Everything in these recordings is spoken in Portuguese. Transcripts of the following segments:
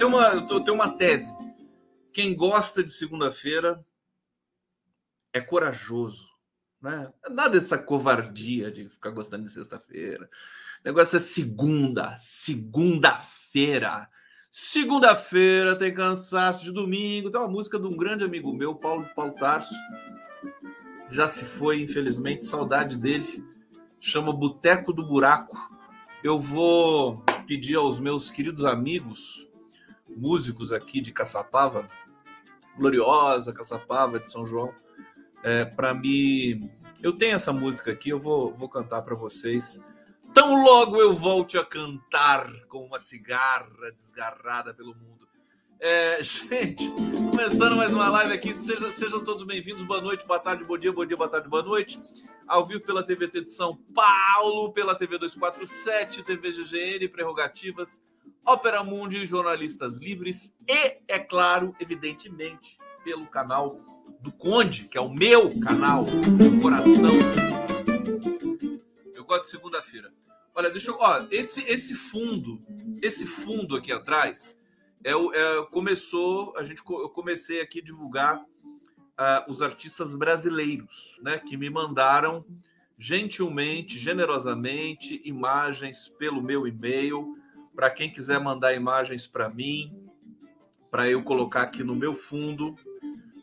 tenho uma, eu tenho uma tese. Quem gosta de segunda-feira é corajoso. Né? Nada dessa covardia de ficar gostando de sexta-feira. O negócio é segunda, segunda-feira. Segunda-feira tem cansaço de domingo. Tem uma música de um grande amigo meu, Paulo Paulo Tarso. Já se foi, infelizmente, saudade dele. Chama Boteco do Buraco. Eu vou pedir aos meus queridos amigos, músicos aqui de Caçapava, gloriosa Caçapava de São João, é, para me. Eu tenho essa música aqui, eu vou, vou cantar para vocês. Tão logo eu volte a cantar com uma cigarra desgarrada pelo mundo. É, gente, começando mais uma live aqui, sejam, sejam todos bem-vindos. Boa noite, boa tarde, bom dia, bom dia, boa tarde, boa noite. Ao vivo pela TVT de São Paulo, pela TV 247, TV GGN, Prerrogativas, Ópera Mundi, Jornalistas Livres e, é claro, evidentemente, pelo canal do Conde, que é o meu canal, do coração. Eu gosto de segunda-feira. Olha, deixa eu. Ó, esse, esse fundo, esse fundo aqui atrás, é, é, começou. A gente, eu comecei aqui a divulgar uh, os artistas brasileiros, né? Que me mandaram gentilmente, generosamente, imagens pelo meu e-mail. Para quem quiser mandar imagens para mim, para eu colocar aqui no meu fundo,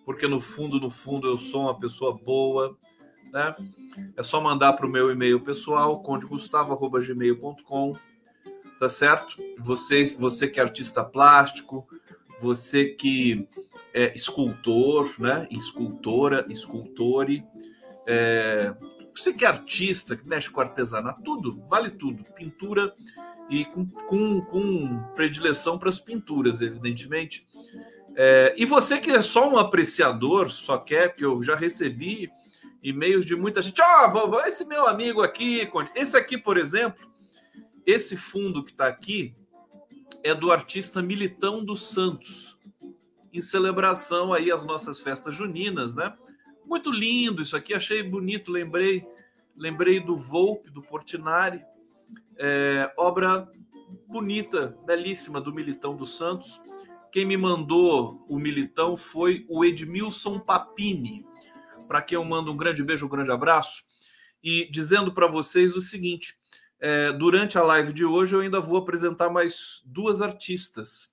porque no fundo, no fundo, eu sou uma pessoa boa, né? É só mandar para o meu e-mail pessoal, condegustavo.gmail.com, tá certo? Você, você que é artista plástico, você que é escultor, né? Escultora, escultore, é... você que é artista, que mexe com artesanato, tudo, vale tudo. Pintura e com, com, com predileção para as pinturas, evidentemente. É... e você que é só um apreciador, só quer, que eu já recebi e-mails de muita gente. Ó, oh, esse meu amigo aqui, esse aqui, por exemplo, esse fundo que está aqui é do artista Militão dos Santos, em celebração aí às nossas festas juninas, né? Muito lindo isso aqui, achei bonito, lembrei, lembrei do Volpe, do Portinari, é, obra bonita, belíssima do Militão dos Santos. Quem me mandou o Militão foi o Edmilson Papini para quem eu mando um grande beijo, um grande abraço, e dizendo para vocês o seguinte: é, durante a live de hoje eu ainda vou apresentar mais duas artistas,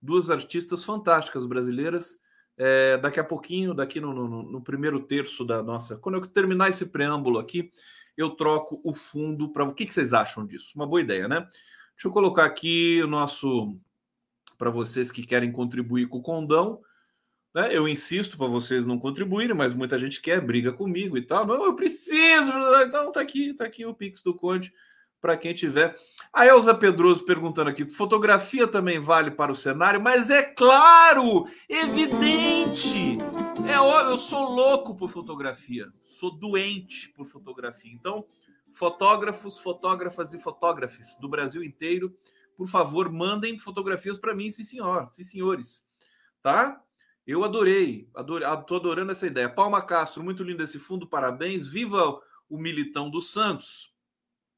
duas artistas fantásticas brasileiras. É, daqui a pouquinho, daqui no, no, no, primeiro terço da nossa. Quando eu terminar esse preâmbulo aqui, eu troco o fundo para. O que, que vocês acham disso? Uma boa ideia, né? Deixa eu colocar aqui o nosso. Para vocês que querem contribuir com o condão, né? Eu insisto para vocês não contribuírem, mas muita gente quer, briga comigo e tal. Não, eu preciso. Então tá aqui, tá aqui o Pix do Conde para quem tiver. A Elza Pedroso perguntando aqui: fotografia também vale para o cenário? Mas é claro, evidente. É óbvio, eu sou louco por fotografia, sou doente por fotografia. Então, fotógrafos, fotógrafas e fotógrafes do Brasil inteiro, por favor, mandem fotografias para mim, sim, senhor, sim, senhores. Tá? Eu adorei, adorei, tô adorando essa ideia. Palma Castro, muito lindo esse fundo, parabéns. Viva o Militão dos Santos.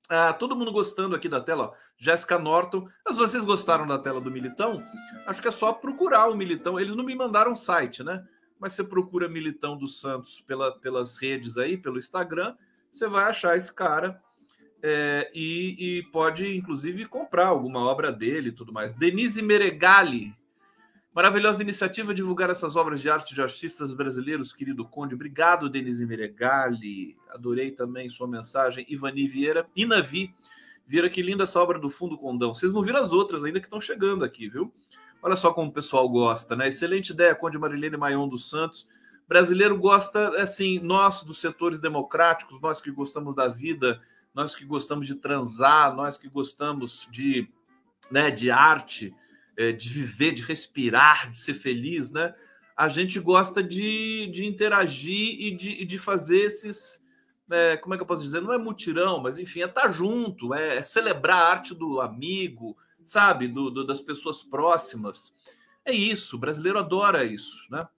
Ah, todo mundo gostando aqui da tela, Jéssica Norton. Mas vocês gostaram da tela do Militão? Acho que é só procurar o Militão. Eles não me mandaram site, né? Mas você procura Militão dos Santos pela, pelas redes aí, pelo Instagram, você vai achar esse cara. É, e, e, pode, inclusive, comprar alguma obra dele e tudo mais. Denise Meregali, Maravilhosa iniciativa divulgar essas obras de arte de artistas brasileiros, querido Conde. Obrigado, Denise Meregali. Adorei também sua mensagem. Ivani Vieira. Inavi Vieira, que linda essa obra do Fundo Condão. Vocês não viram as outras ainda que estão chegando aqui, viu? Olha só como o pessoal gosta, né? Excelente ideia, Conde Marilene Maion dos Santos. Brasileiro gosta, assim, nós dos setores democráticos, nós que gostamos da vida, nós que gostamos de transar, nós que gostamos de, né, de arte é, de viver, de respirar, de ser feliz, né? A gente gosta de, de interagir e de, de fazer esses. É, como é que eu posso dizer? Não é mutirão, mas enfim, é estar tá junto, é, é celebrar a arte do amigo, sabe? Do, do, das pessoas próximas. É isso, o brasileiro adora isso, né?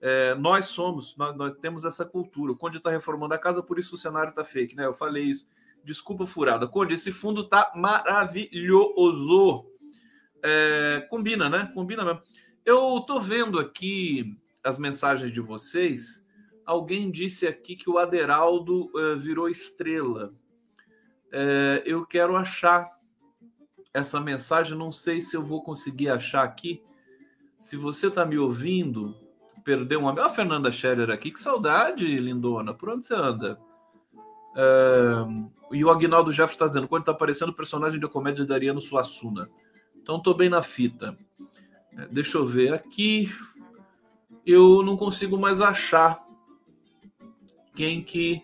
É, nós somos, nós, nós, temos essa cultura. O Conde está reformando a casa, por isso o cenário está fake, né? Eu falei isso. Desculpa furada. Conde, esse fundo está maravilhoso. É, combina, né? Combina mesmo. Eu estou vendo aqui as mensagens de vocês. Alguém disse aqui que o Aderaldo uh, virou estrela. Uh, eu quero achar essa mensagem. Não sei se eu vou conseguir achar aqui. Se você está me ouvindo, perdeu uma. Olha a Fernanda Scherer aqui. Que saudade, lindona. Por onde você anda? Uh, e o Agnaldo Jefferson está dizendo: quando está aparecendo o personagem de comédia de Ariano Suassuna. Então estou bem na fita. Deixa eu ver aqui eu não consigo mais achar quem que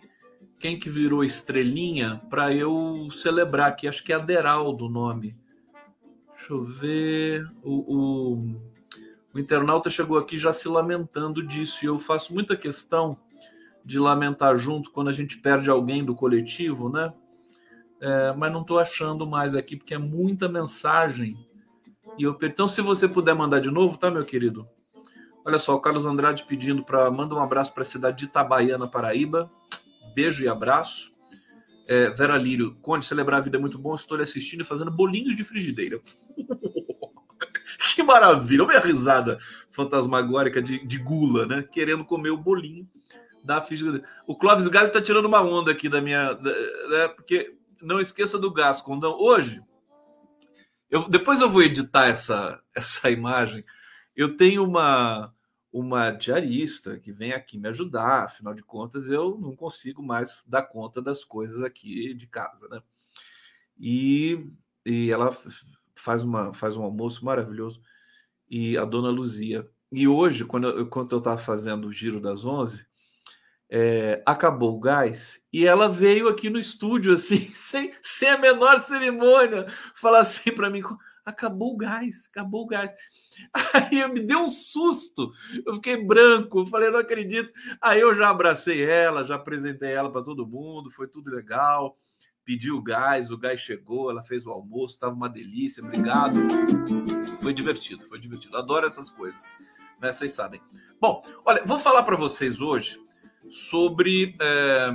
quem que virou estrelinha para eu celebrar aqui. Acho que é Aderaldo o nome. Deixa eu ver. O, o, o, internauta chegou aqui já se lamentando disso. E eu faço muita questão de lamentar junto quando a gente perde alguém do coletivo, né? É, mas não estou achando mais aqui porque é muita mensagem. E eu, então, se você puder mandar de novo, tá, meu querido? Olha só, o Carlos Andrade pedindo para manda um abraço para a cidade de Itabaiana, Paraíba. Beijo e abraço. É, Vera Lírio, Conde, celebrar a vida é muito bom. Estou lhe assistindo e fazendo bolinhos de frigideira. que maravilha! Olha a risada fantasmagórica de, de gula, né? Querendo comer o bolinho da frigideira. O Clóvis Galho está tirando uma onda aqui da minha. né? Porque não esqueça do gás, Condão. Hoje, eu, depois eu vou editar essa, essa imagem eu tenho uma uma diarista que vem aqui me ajudar, afinal de contas eu não consigo mais dar conta das coisas aqui de casa, né? E, e ela faz uma faz um almoço maravilhoso e a dona Luzia. E hoje, quando eu, estava fazendo o giro das 11, é, acabou o gás e ela veio aqui no estúdio assim, sem, sem a menor cerimônia, falar assim para mim: acabou o gás, acabou o gás. Aí me deu um susto, eu fiquei branco, falei, não acredito. Aí eu já abracei ela, já apresentei ela para todo mundo, foi tudo legal. Pediu o gás, o gás chegou, ela fez o almoço, estava uma delícia, obrigado. Foi divertido, foi divertido. Adoro essas coisas, né? Vocês sabem. Bom, olha, vou falar para vocês hoje sobre. É,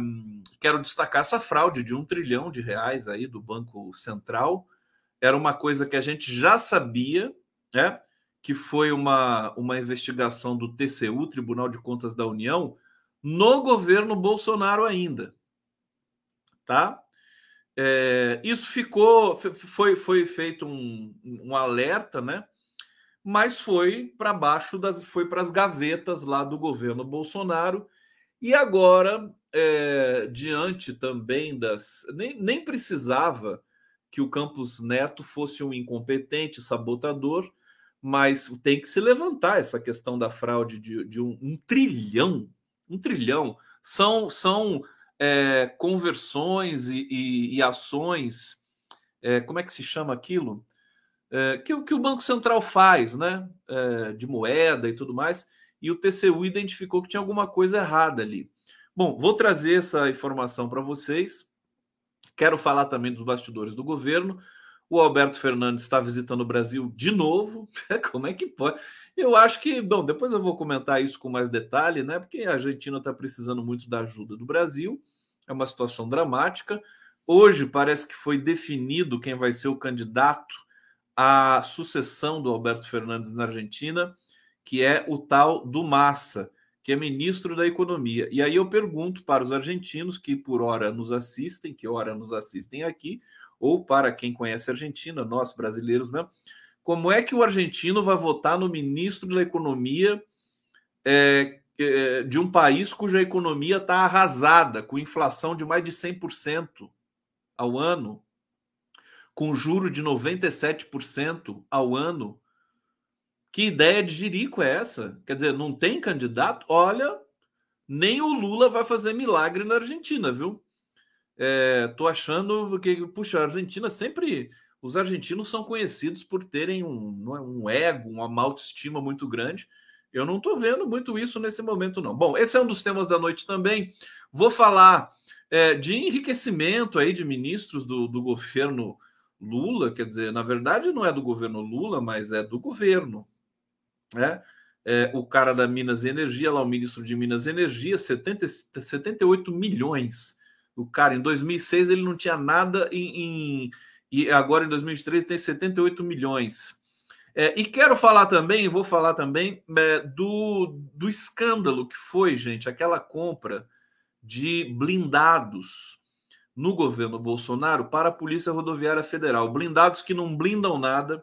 quero destacar essa fraude de um trilhão de reais aí do Banco Central. Era uma coisa que a gente já sabia, né? Que foi uma, uma investigação do TCU, Tribunal de Contas da União, no governo Bolsonaro ainda. Tá? É, isso ficou, foi, foi feito um, um alerta, né? Mas foi para baixo das, foi para as gavetas lá do governo Bolsonaro. E agora, é, diante também das. Nem, nem precisava que o Campos Neto fosse um incompetente, sabotador, mas tem que se levantar essa questão da fraude de, de um, um, trilhão, um trilhão são são é, conversões e, e, e ações, é, como é que se chama aquilo? É, que, que o Banco Central faz, né? É, de moeda e tudo mais, e o TCU identificou que tinha alguma coisa errada ali. Bom, vou trazer essa informação para vocês. Quero falar também dos bastidores do governo. O Alberto Fernandes está visitando o Brasil de novo. Como é que pode? Eu acho que, bom, depois eu vou comentar isso com mais detalhe, né? Porque a Argentina está precisando muito da ajuda do Brasil. É uma situação dramática. Hoje parece que foi definido quem vai ser o candidato à sucessão do Alberto Fernandes na Argentina, que é o tal do Massa, que é ministro da Economia. E aí eu pergunto para os argentinos que por hora nos assistem, que hora nos assistem aqui, ou para quem conhece a Argentina, nós brasileiros mesmo, como é que o argentino vai votar no ministro da Economia é, é, de um país cuja economia está arrasada, com inflação de mais de 100% ao ano, com juro de 97% ao ano? Que ideia de jirico é essa? Quer dizer, não tem candidato? Olha, nem o Lula vai fazer milagre na Argentina, viu? É, tô achando que, puxa, a Argentina sempre. Os argentinos são conhecidos por terem um, é, um ego, uma autoestima muito grande. Eu não estou vendo muito isso nesse momento, não. Bom, esse é um dos temas da noite também. Vou falar é, de enriquecimento aí de ministros do, do governo Lula, quer dizer, na verdade não é do governo Lula, mas é do governo, né? É, o cara da Minas e Energia, lá o ministro de Minas e Energia, 70, 78 milhões. O cara, em 2006, ele não tinha nada em, em e agora em 2023 tem 78 milhões. É, e quero falar também, vou falar também é, do, do escândalo que foi, gente, aquela compra de blindados no governo Bolsonaro para a Polícia Rodoviária Federal. Blindados que não blindam nada,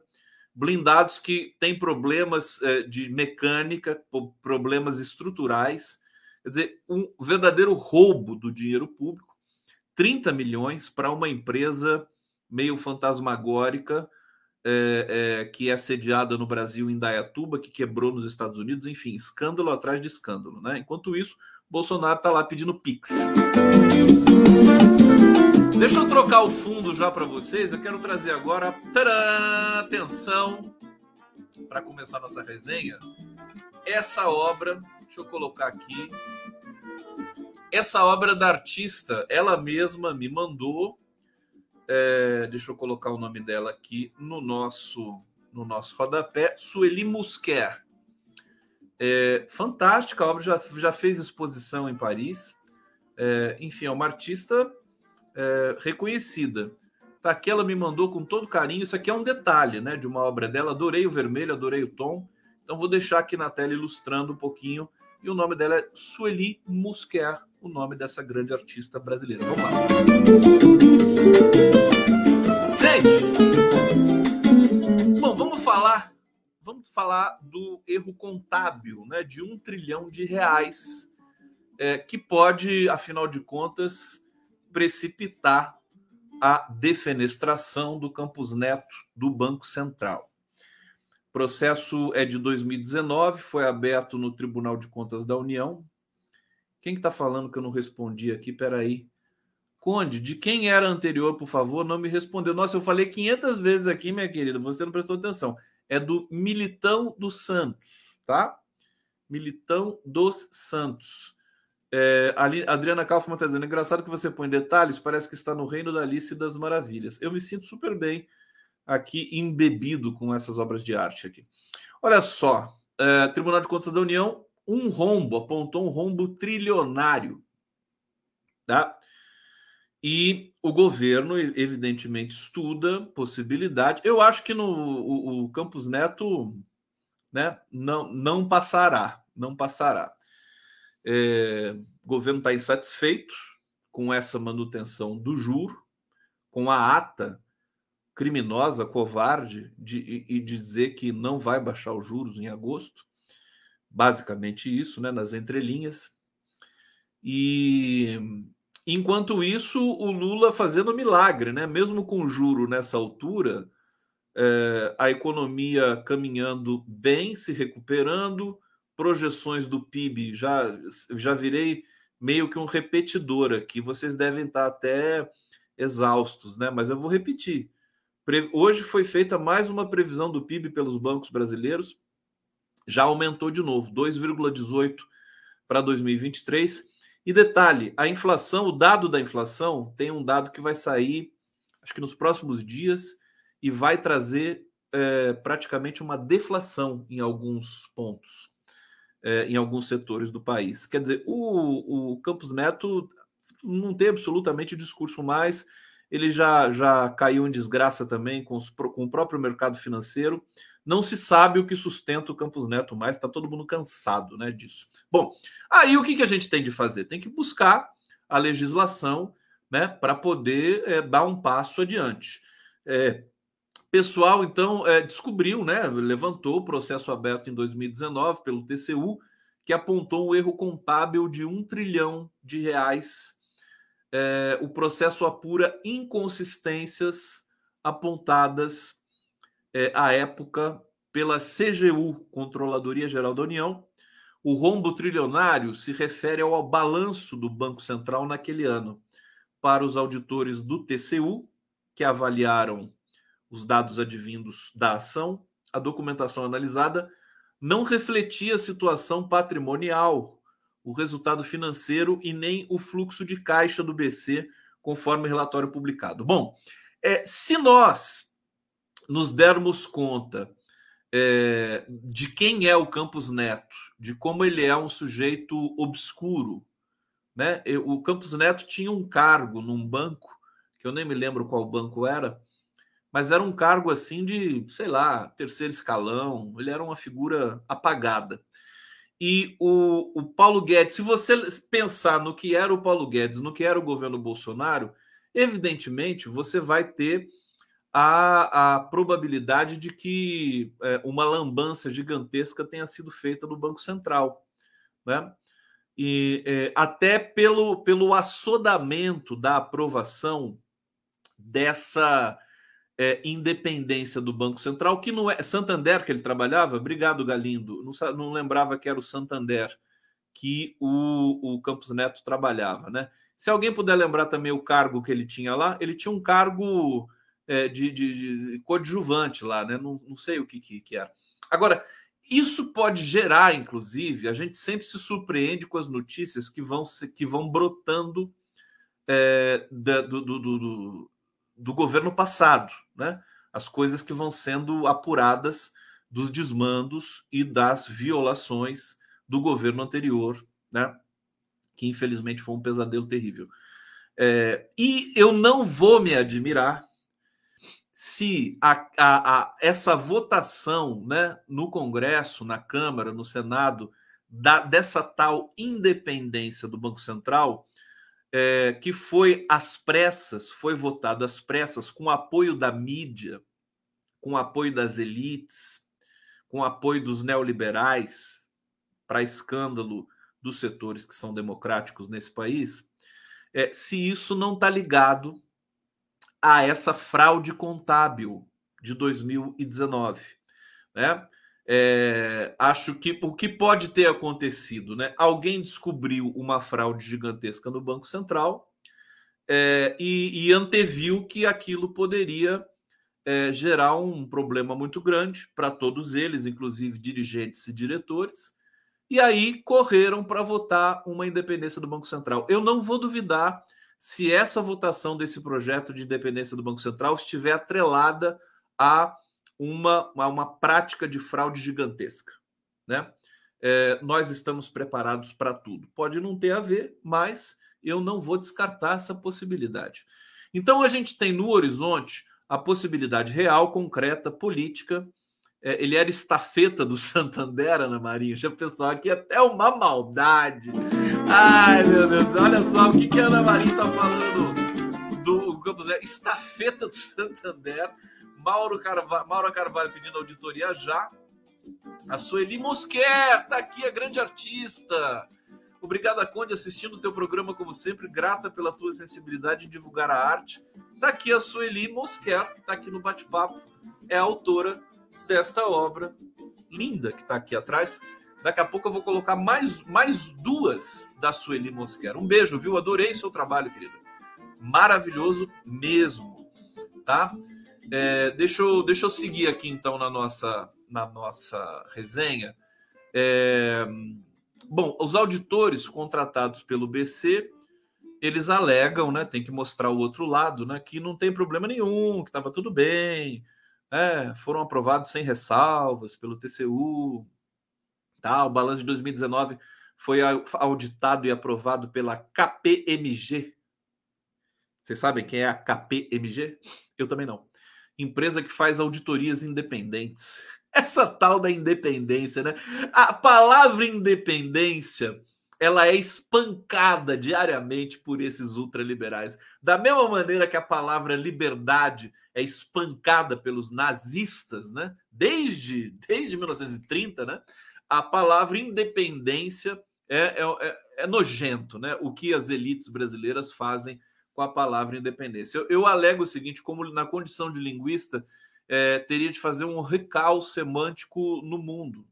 blindados que têm problemas é, de mecânica, problemas estruturais. Quer dizer, um verdadeiro roubo do dinheiro público. 30 milhões para uma empresa meio fantasmagórica é, é, que é sediada no Brasil em Dayatuba, que quebrou nos Estados Unidos, enfim, escândalo atrás de escândalo. Né? Enquanto isso, Bolsonaro está lá pedindo Pix. Deixa eu trocar o fundo já para vocês. Eu quero trazer agora. Tcharam, atenção! Para começar nossa resenha, essa obra, deixa eu colocar aqui. Essa obra da artista, ela mesma me mandou é, deixa eu colocar o nome dela aqui no nosso no nosso rodapé, Sueli Musquer. É, fantástica, a obra já, já fez exposição em Paris. É, enfim, é uma artista é, reconhecida. Tá aqui, ela me mandou com todo carinho. Isso aqui é um detalhe né, de uma obra dela. Adorei o vermelho, adorei o tom. Então, vou deixar aqui na tela ilustrando um pouquinho. E o nome dela é Sueli Musquer, o nome dessa grande artista brasileira. Vamos lá. Gente, bom, vamos falar, vamos falar do erro contábil, né, de um trilhão de reais, é, que pode, afinal de contas, precipitar a defenestração do Campus Neto do Banco Central. O processo é de 2019, foi aberto no Tribunal de Contas da União, quem que tá falando que eu não respondi aqui? Peraí. Conde, de quem era anterior, por favor, não me respondeu. Nossa, eu falei 500 vezes aqui, minha querida, você não prestou atenção. É do Militão dos Santos, tá? Militão dos Santos. É, ali, Adriana Kaufmann está dizendo: engraçado que você põe detalhes, parece que está no reino da Alice das Maravilhas. Eu me sinto super bem aqui, embebido com essas obras de arte aqui. Olha só, é, Tribunal de Contas da União um rombo, apontou um rombo trilionário. Tá? E o governo, evidentemente, estuda possibilidade. Eu acho que no o, o Campos Neto né, não, não passará. Não passará. É, o governo está insatisfeito com essa manutenção do juro, com a ata criminosa, covarde, de, e, dizer que não vai baixar os juros em agosto basicamente isso, né, nas entrelinhas. E enquanto isso, o Lula fazendo milagre, né? Mesmo com juro nessa altura, é, a economia caminhando bem, se recuperando, projeções do PIB já já virei meio que um repetidor aqui. Vocês devem estar até exaustos, né? Mas eu vou repetir. Hoje foi feita mais uma previsão do PIB pelos bancos brasileiros já aumentou de novo, 2,18 para 2023. E detalhe, a inflação, o dado da inflação, tem um dado que vai sair, acho que nos próximos dias, e vai trazer é, praticamente uma deflação em alguns pontos, é, em alguns setores do país. Quer dizer, o, o Campos Neto não tem absolutamente discurso mais, ele já, já caiu em desgraça também com, os, com o próprio mercado financeiro não se sabe o que sustenta o Campos Neto mais, está todo mundo cansado né, disso. Bom, aí o que, que a gente tem de fazer? Tem que buscar a legislação né, para poder é, dar um passo adiante. É, pessoal, então, é, descobriu, né, levantou o processo aberto em 2019 pelo TCU, que apontou um erro contábil de um trilhão de reais. É, o processo apura inconsistências apontadas é, à época pela CGU, Controladoria Geral da União. O rombo trilionário se refere ao balanço do Banco Central naquele ano. Para os auditores do TCU, que avaliaram os dados advindos da ação, a documentação analisada não refletia a situação patrimonial, o resultado financeiro e nem o fluxo de caixa do BC, conforme relatório publicado. Bom, é, se nós nos dermos conta é, de quem é o Campos Neto, de como ele é um sujeito obscuro. Né? O Campos Neto tinha um cargo num banco, que eu nem me lembro qual banco era, mas era um cargo assim de, sei lá, terceiro escalão, ele era uma figura apagada. E o, o Paulo Guedes, se você pensar no que era o Paulo Guedes, no que era o governo Bolsonaro, evidentemente você vai ter a, a probabilidade de que é, uma lambança gigantesca tenha sido feita no Banco Central. Né? E é, até pelo, pelo assodamento da aprovação dessa é, independência do Banco Central, que não é Santander que ele trabalhava. Obrigado, Galindo. Não, não lembrava que era o Santander que o, o Campos Neto trabalhava, né? Se alguém puder lembrar também o cargo que ele tinha lá, ele tinha um cargo é, de, de, de, coadjuvante lá, né? Não, não sei o que, que, que era. Agora, isso pode gerar, inclusive, a gente sempre se surpreende com as notícias que vão, que vão brotando é, da, do, do, do, do governo passado, né? As coisas que vão sendo apuradas dos desmandos e das violações do governo anterior, né? Que infelizmente foi um pesadelo terrível. É, e eu não vou me admirar se a, a, a, essa votação né, no Congresso, na Câmara, no Senado, da, dessa tal independência do Banco Central é, que foi às pressas, foi votado às pressas com apoio da mídia, com apoio das elites, com apoio dos neoliberais, para escândalo dos setores que são democráticos nesse país, é, se isso não está ligado a essa fraude contábil de 2019, né? É, acho que o que pode ter acontecido, né? Alguém descobriu uma fraude gigantesca no Banco Central é, e, e, anteviu que aquilo poderia é, gerar um problema muito grande para todos eles, inclusive dirigentes e diretores, e aí correram para votar uma independência do Banco Central. Eu não vou duvidar se essa votação desse projeto de independência do Banco Central estiver atrelada a uma, uma prática de fraude gigantesca. Né? É, nós estamos preparados para tudo. Pode não ter a ver, mas eu não vou descartar essa possibilidade. Então a gente tem no horizonte a possibilidade real, concreta, política. É, ele era estafeta do Santander, Ana Maria. Já pessoal aqui até uma maldade. Ai, meu Deus, olha só o que, que a Ana Maria está falando do Campos. É estafeta do Santander Mauro Carvalho, Mauro Carvalho pedindo auditoria já. A Sueli Mosquer tá aqui, a grande artista. Obrigada, Conde, assistindo o teu programa, como sempre. Grata pela tua sensibilidade em divulgar a arte. Tá aqui a Sueli Mosquer, que tá aqui no bate-papo. É autora desta obra linda que tá aqui atrás. Daqui a pouco eu vou colocar mais, mais duas da Sueli Mosquer. Um beijo, viu? Adorei seu trabalho, querida. Maravilhoso mesmo, tá? É, deixa, eu, deixa eu seguir aqui então na nossa, na nossa resenha. É, bom, os auditores contratados pelo BC eles alegam, né? Tem que mostrar o outro lado, né? Que não tem problema nenhum, que estava tudo bem, é, foram aprovados sem ressalvas pelo TCU, tá? O balanço de 2019 foi auditado e aprovado pela KPMG. Vocês sabem quem é a KPMG? Eu também não empresa que faz auditorias independentes. Essa tal da independência, né? A palavra independência ela é espancada diariamente por esses ultraliberais. Da mesma maneira que a palavra liberdade é espancada pelos nazistas, né? Desde, desde 1930, né? A palavra independência é, é, é, é nojento, né? O que as elites brasileiras fazem com a palavra independência. Eu, eu alego o seguinte: como na condição de linguista, é, teria de fazer um recal semântico no mundo.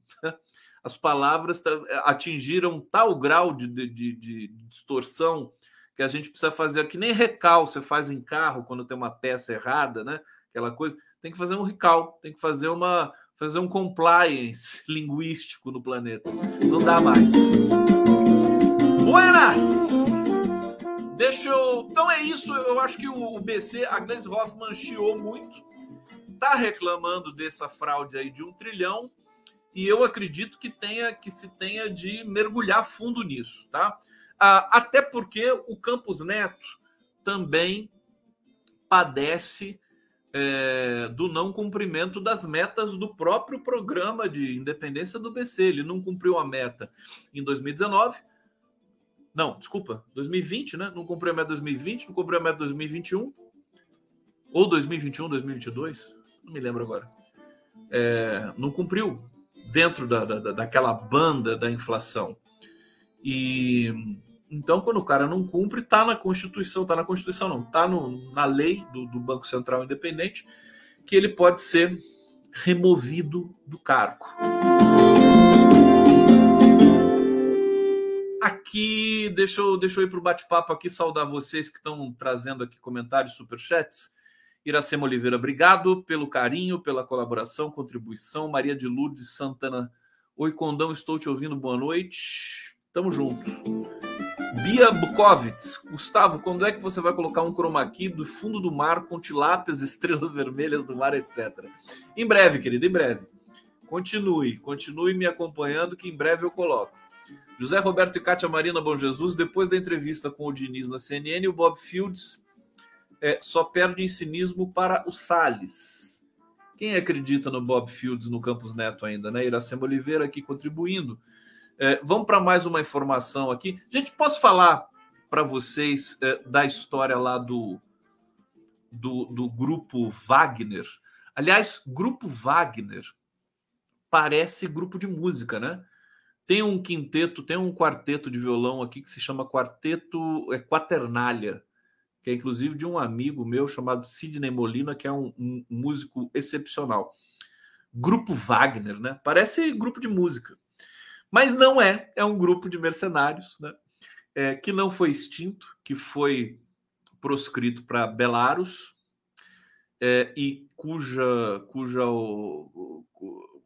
As palavras atingiram tal grau de, de, de, de distorção que a gente precisa fazer que nem recal você faz em carro quando tem uma peça errada, né? Aquela coisa, tem que fazer um recal, tem que fazer uma fazer um compliance linguístico no planeta. Não dá mais. Buenas! Deixa eu. Então é isso. Eu acho que o BC, a Glaze Hoffman chiou muito. está reclamando dessa fraude aí de um trilhão e eu acredito que tenha que se tenha de mergulhar fundo nisso, tá? Ah, até porque o Campos Neto também padece é, do não cumprimento das metas do próprio programa de independência do BC. Ele não cumpriu a meta em 2019. Não, desculpa, 2020, né? Não cumpriu a meta 2020, não cumpriu a meta 2021. Ou 2021, 2022, não me lembro agora. É, não cumpriu dentro da, da, daquela banda da inflação. E então, quando o cara não cumpre, está na Constituição, está na Constituição não, está na lei do, do, Banco Central Independente, que ele pode ser removido do cargo. Aqui, deixa eu, deixa eu ir para o bate-papo aqui, saudar vocês que estão trazendo aqui comentários, superchats. Iracema Oliveira, obrigado pelo carinho, pela colaboração, contribuição. Maria de Lourdes Santana, oi Condão, estou te ouvindo, boa noite. Tamo junto. Bia Bukovitz, Gustavo, quando é que você vai colocar um chroma key do fundo do mar com tilápias, estrelas vermelhas do mar, etc? Em breve, querido, em breve. Continue, continue me acompanhando que em breve eu coloco. José Roberto e Cátia Marina Bom Jesus, depois da entrevista com o Diniz na CNN, o Bob Fields é, só perde em cinismo para o Salles. Quem acredita no Bob Fields no Campus Neto ainda, né? Iracema Oliveira aqui contribuindo. É, vamos para mais uma informação aqui. Gente, posso falar para vocês é, da história lá do, do, do grupo Wagner? Aliás, grupo Wagner parece grupo de música, né? Tem um quinteto, tem um quarteto de violão aqui que se chama Quarteto é, Quaternália, que é inclusive de um amigo meu chamado Sidney Molina, que é um, um músico excepcional. Grupo Wagner, né? Parece grupo de música. Mas não é, é um grupo de mercenários, né? É, que não foi extinto, que foi proscrito para Belarus é, e cuja, cuja o, o,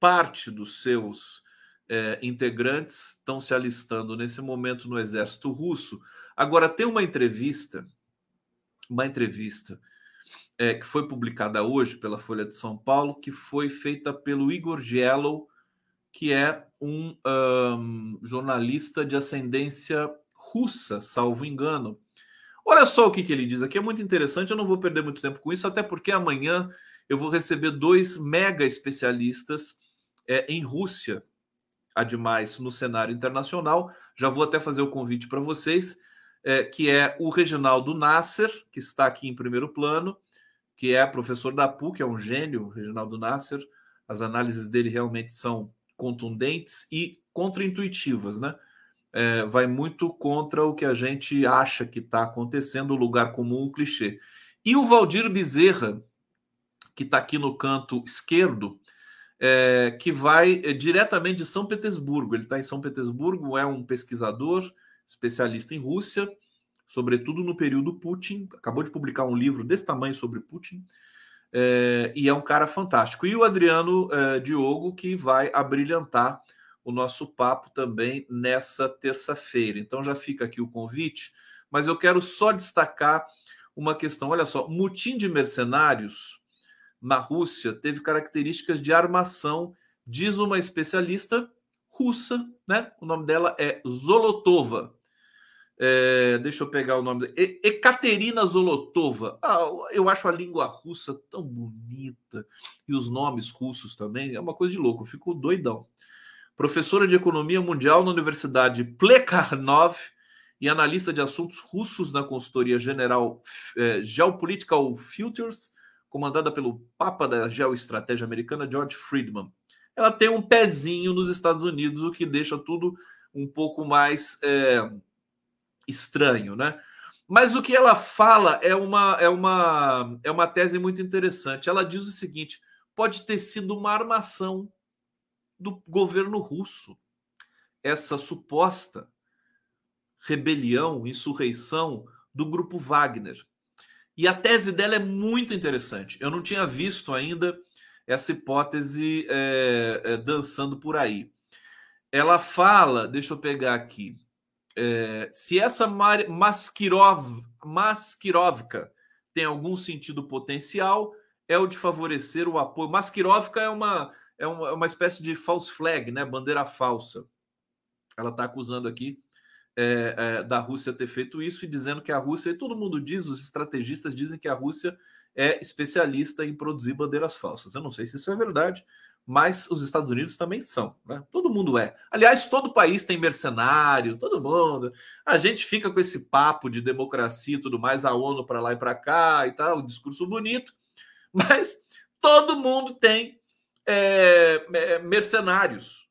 parte dos seus é, integrantes estão se alistando nesse momento no exército russo. Agora tem uma entrevista, uma entrevista é, que foi publicada hoje pela Folha de São Paulo, que foi feita pelo Igor Giello, que é um, um jornalista de ascendência russa, salvo engano. Olha só o que, que ele diz aqui, é muito interessante. Eu não vou perder muito tempo com isso, até porque amanhã eu vou receber dois mega especialistas é, em Rússia, ademais no cenário internacional. Já vou até fazer o convite para vocês, é, que é o Reginaldo Nasser, que está aqui em primeiro plano, que é professor da PUC, é um gênio, Reginaldo Nasser. As análises dele realmente são contundentes e contraintuitivas, né? É, vai muito contra o que a gente acha que está acontecendo, o lugar comum, o clichê. E o Valdir Bezerra, que está aqui no canto esquerdo, é, que vai é, diretamente de São Petersburgo. Ele está em São Petersburgo, é um pesquisador, especialista em Rússia, sobretudo no período Putin. Acabou de publicar um livro desse tamanho sobre Putin. É, e é um cara fantástico. E o Adriano é, Diogo, que vai abrilhantar o nosso papo também nessa terça-feira. Então já fica aqui o convite, mas eu quero só destacar uma questão. Olha só, mutim de mercenários na Rússia teve características de armação, diz uma especialista russa, né? O nome dela é Zolotova. É, deixa eu pegar o nome. Ekaterina Zolotova. Ah, eu acho a língua russa tão bonita. E os nomes russos também. É uma coisa de louco. Eu fico doidão. Professora de Economia Mundial na Universidade Plekhanov e analista de assuntos russos na consultoria general é, Geopolitical Futures, comandada pelo Papa da Geoestratégia Americana, George Friedman. Ela tem um pezinho nos Estados Unidos, o que deixa tudo um pouco mais. É, estranho, né? Mas o que ela fala é uma, é uma, é uma tese muito interessante. Ela diz o seguinte: pode ter sido uma armação do governo russo, essa suposta rebelião, insurreição do grupo Wagner. E a tese dela é muito interessante. Eu não tinha visto ainda essa hipótese é, é, dançando por aí. Ela fala, deixa eu pegar aqui, é, se essa Maskirov, Maskirovka tem algum sentido potencial, é o de favorecer o apoio. Maskirovka é uma, é uma, é uma espécie de false flag, né? bandeira falsa. Ela está acusando aqui é, é, da Rússia ter feito isso e dizendo que a Rússia, e todo mundo diz, os estrategistas dizem que a Rússia é especialista em produzir bandeiras falsas. Eu não sei se isso é verdade, mas os Estados Unidos também são, né? Todo mundo é. Aliás, todo país tem mercenário, todo mundo. A gente fica com esse papo de democracia e tudo mais, a ONU para lá e para cá e tal, o discurso bonito, mas todo mundo tem é, é, mercenários.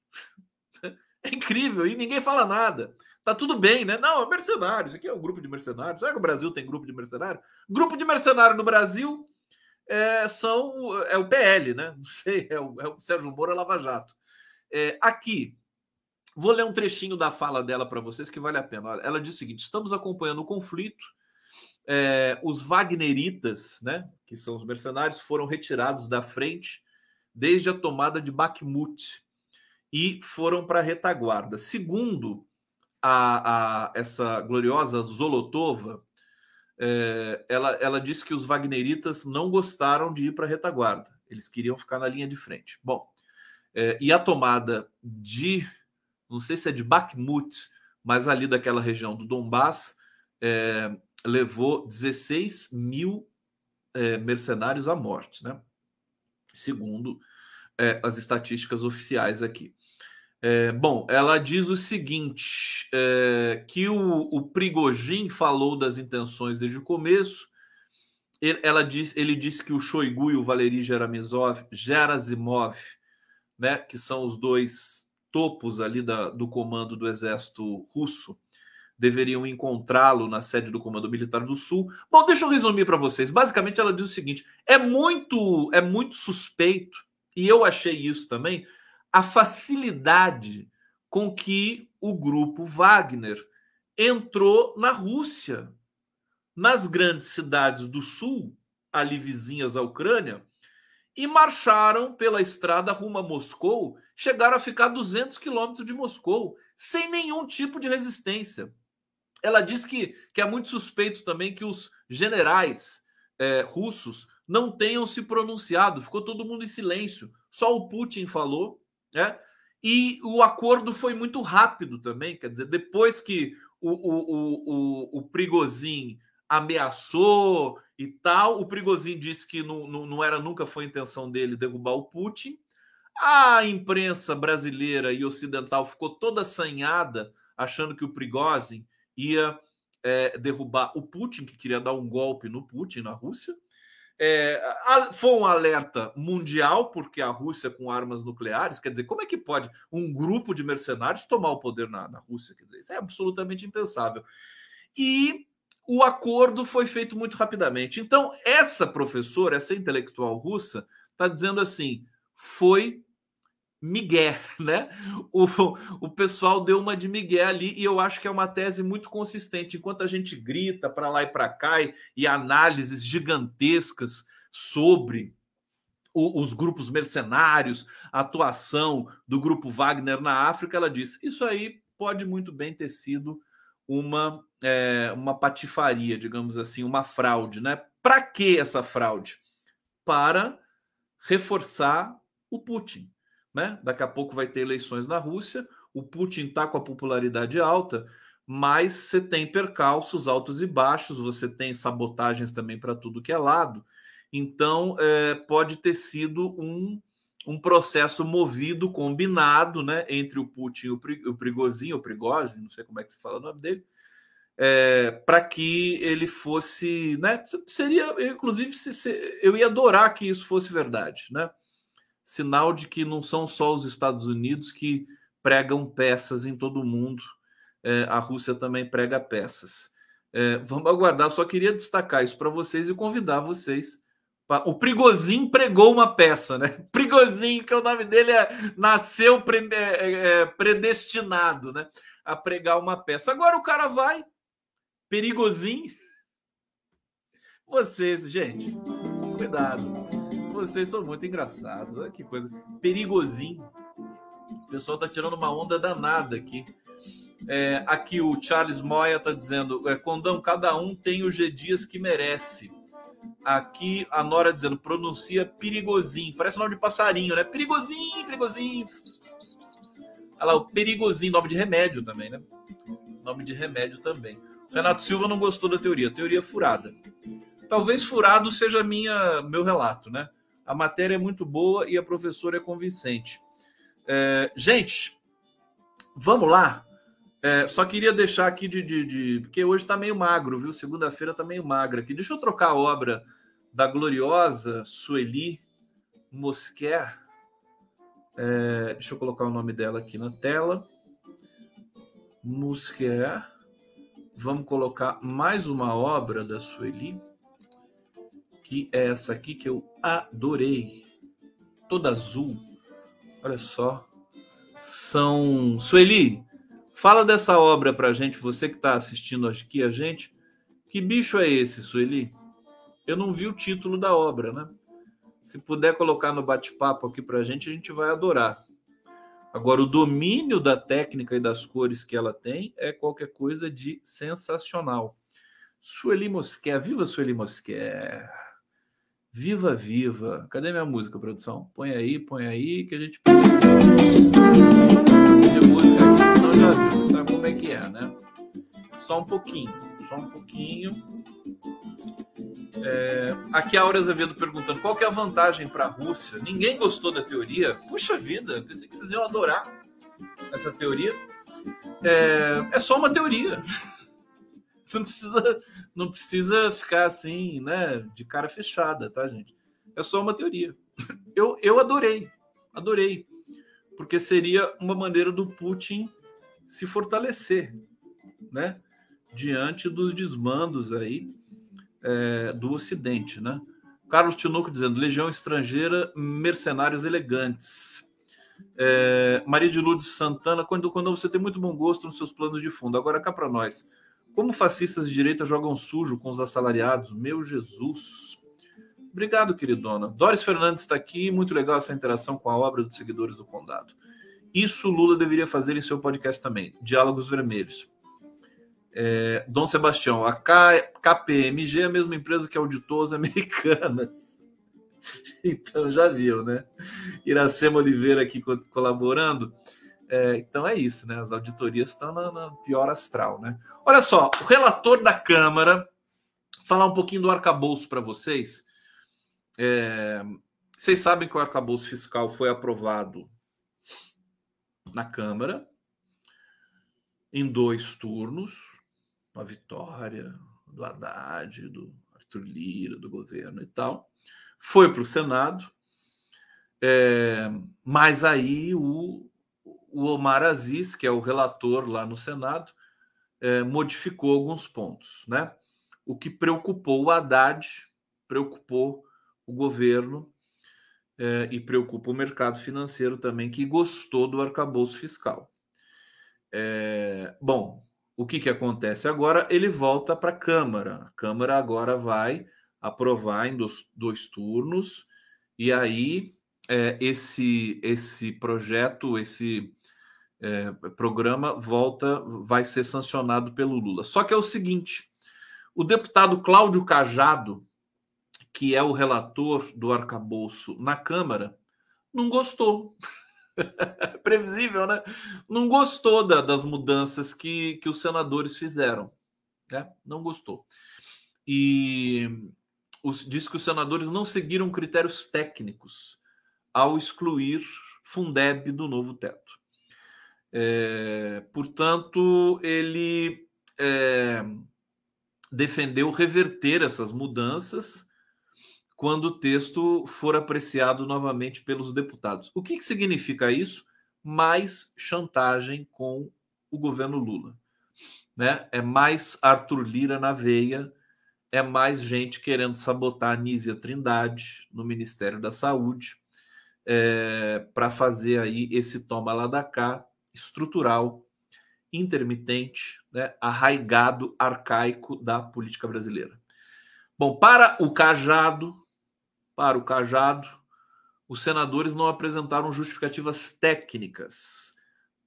É incrível e ninguém fala nada. Tá tudo bem, né? Não, é mercenário. Isso aqui é um grupo de mercenários. Será que o Brasil tem grupo de mercenário? Grupo de mercenário no Brasil é, são, é o PL, né? Não sei, é o, é o Sérgio Moro Lava Jato. É, aqui, vou ler um trechinho da fala dela para vocês que vale a pena. Ela diz o seguinte: estamos acompanhando o conflito. É, os Wagneritas, né, que são os mercenários, foram retirados da frente desde a tomada de Bakhmut e foram para a retaguarda. Segundo a, a essa gloriosa Zolotova, é, ela, ela disse que os Wagneritas não gostaram de ir para a retaguarda, eles queriam ficar na linha de frente. Bom, é, e a tomada de, não sei se é de Bakhmut, mas ali daquela região do Donbass, é, levou 16 mil mercenários à morte, né? segundo as estatísticas oficiais aqui. É, bom, ela diz o seguinte: é, que o, o Prigogine falou das intenções desde o começo. Ele, ela diz, ele disse que o Shoigu e o Valery Gerasimov, Gerasimov né, que são os dois topos ali da, do comando do exército russo, deveriam encontrá-lo na sede do Comando Militar do Sul. Bom, deixa eu resumir para vocês. Basicamente, ela diz o seguinte: é muito, é muito suspeito, e eu achei isso também a facilidade com que o grupo Wagner entrou na Rússia, nas grandes cidades do sul, ali vizinhas à Ucrânia, e marcharam pela estrada rumo a Moscou, chegaram a ficar 200 quilômetros de Moscou, sem nenhum tipo de resistência. Ela diz que, que é muito suspeito também que os generais é, russos não tenham se pronunciado, ficou todo mundo em silêncio, só o Putin falou né? E o acordo foi muito rápido também, quer dizer, depois que o, o, o, o Prigozhin ameaçou e tal, o Prigozhin disse que não, não, não era nunca foi intenção dele derrubar o Putin. A imprensa brasileira e ocidental ficou toda assanhada, achando que o Prigozhin ia é, derrubar o Putin, que queria dar um golpe no Putin na Rússia. É, foi um alerta mundial, porque a Rússia com armas nucleares, quer dizer, como é que pode um grupo de mercenários tomar o poder na, na Rússia? Quer dizer, isso é absolutamente impensável. E o acordo foi feito muito rapidamente. Então, essa professora, essa intelectual russa, está dizendo assim: foi Miguel, né? O, o pessoal deu uma de Miguel ali e eu acho que é uma tese muito consistente. Enquanto a gente grita para lá e para cá e, e, análises gigantescas sobre o, os grupos mercenários, a atuação do grupo Wagner na África, ela diz: isso aí pode muito bem ter sido uma, é, uma patifaria, digamos assim, uma fraude, né? Para que essa fraude? Para reforçar o Putin né? Daqui a pouco vai ter eleições na Rússia, o Putin está com a popularidade alta, mas você tem percalços altos e baixos, você tem sabotagens também para tudo que é lado. Então, é, pode ter sido um, um processo movido, combinado, né, entre o Putin e o, Pri, o Prigozhin, não sei como é que se fala o nome dele, é, para que ele fosse, né, seria, inclusive, eu ia adorar que isso fosse verdade, né? Sinal de que não são só os Estados Unidos que pregam peças em todo o mundo. É, a Rússia também prega peças. É, vamos aguardar, só queria destacar isso para vocês e convidar vocês. Pra... O Prigozin pregou uma peça, né? Prigozin, que é o nome dele é nasceu pre... É, é, predestinado, né? A pregar uma peça. Agora o cara vai, Perigozinho. Vocês, gente, cuidado vocês são muito engraçados. Olha que coisa. Perigosinho. O pessoal tá tirando uma onda danada aqui. É, aqui o Charles Moya tá dizendo: é, Condão, cada um tem o G Dias que merece. Aqui a Nora dizendo, pronuncia perigosinho. Parece nome de passarinho, né? Perigosinho, perigosinho. Olha lá, o perigosinho, nome de remédio também, né? Nome de remédio também. Renato Silva não gostou da teoria. Teoria furada. Talvez furado seja minha meu relato, né? A matéria é muito boa e a professora é convincente. É, gente, vamos lá. É, só queria deixar aqui de, de, de porque hoje está meio magro, viu? Segunda-feira está meio magra aqui. Deixa eu trocar a obra da gloriosa Sueli Mosquer. É, deixa eu colocar o nome dela aqui na tela. Mosquer. Vamos colocar mais uma obra da Sueli, que é essa aqui que eu adorei. Toda azul. Olha só. São. Sueli, Fala dessa obra para a gente, você que está assistindo aqui a gente. Que bicho é esse, Sueli? Eu não vi o título da obra, né? Se puder colocar no bate-papo aqui para a gente, a gente vai adorar. Agora, o domínio da técnica e das cores que ela tem é qualquer coisa de sensacional. Sueli Mosquer, viva Sueli Mosquer! Viva, viva! Cadê minha música, produção? Põe aí, põe aí, que a gente já viu, sabe como é que é, né? Só um pouquinho, só um pouquinho. É, aqui a Aura Azevedo perguntando qual que é a vantagem para a Rússia. Ninguém gostou da teoria. Puxa vida, pensei que vocês iam adorar essa teoria. É, é só uma teoria. Não precisa, não precisa ficar assim, né, de cara fechada, tá, gente? É só uma teoria. Eu, eu adorei, adorei, porque seria uma maneira do Putin se fortalecer, né? Diante dos desmandos aí é, do Ocidente, né? Carlos Tinoco dizendo: Legião Estrangeira, mercenários elegantes. É, Maria de Lourdes Santana, quando, quando você tem muito bom gosto nos seus planos de fundo. Agora cá para nós. Como fascistas de direita jogam sujo com os assalariados? Meu Jesus. Obrigado, queridona. Doris Fernandes está aqui. Muito legal essa interação com a obra dos seguidores do Condado. Isso Lula deveria fazer em seu podcast também. Diálogos Vermelhos. É, Dom Sebastião, a KPMG é a mesma empresa que auditou as americanas. Então já viu, né? Iracema Oliveira aqui colaborando. É, então é isso, né? As auditorias estão na, na, pior astral, né? Olha só, o relator da Câmara, falar um pouquinho do arcabouço para vocês. É, vocês sabem que o arcabouço fiscal foi aprovado na Câmara, em dois turnos, a vitória do Haddad, do Arthur Lira, do governo e tal. Foi para o Senado, é, mas aí o, o Omar Aziz, que é o relator lá no Senado, é, modificou alguns pontos, né? O que preocupou o Haddad, preocupou o governo é, e preocupa o mercado financeiro também, que gostou do arcabouço fiscal. É, bom, o que, que acontece agora? Ele volta para a Câmara. A Câmara agora vai aprovar em dois, dois turnos, e aí é, esse, esse projeto, esse é, programa volta, vai ser sancionado pelo Lula. Só que é o seguinte: o deputado Cláudio Cajado, que é o relator do arcabouço na Câmara, não gostou. Previsível, né? Não gostou da, das mudanças que, que os senadores fizeram. Né? Não gostou. E os, diz que os senadores não seguiram critérios técnicos ao excluir Fundeb do novo teto. É, portanto, ele é, defendeu reverter essas mudanças quando o texto for apreciado novamente pelos deputados. O que, que significa isso? Mais chantagem com o governo Lula. Né? É mais Arthur Lira na veia, é mais gente querendo sabotar a Nízia Trindade no Ministério da Saúde é, para fazer aí esse toma lá da cá estrutural, intermitente, né? arraigado, arcaico da política brasileira. Bom, para o Cajado, para o Cajado, os senadores não apresentaram justificativas técnicas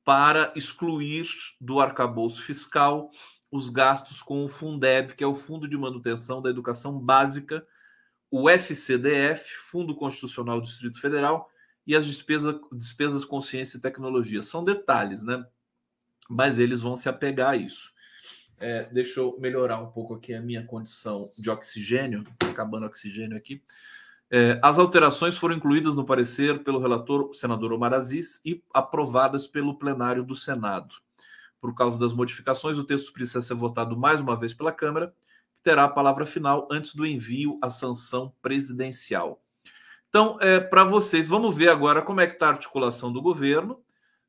para excluir do arcabouço fiscal os gastos com o Fundeb, que é o Fundo de Manutenção da Educação Básica, o FCDF, Fundo Constitucional do Distrito Federal, e as despesas, despesas com ciência e tecnologia. São detalhes, né? Mas eles vão se apegar a isso. É, deixa eu melhorar um pouco aqui a minha condição de oxigênio, acabando o oxigênio aqui. É, as alterações foram incluídas no parecer pelo relator senador Omar Aziz e aprovadas pelo plenário do Senado. Por causa das modificações, o texto precisa ser votado mais uma vez pela Câmara, que terá a palavra final antes do envio à sanção presidencial. Então, é, para vocês, vamos ver agora como é que está a articulação do governo.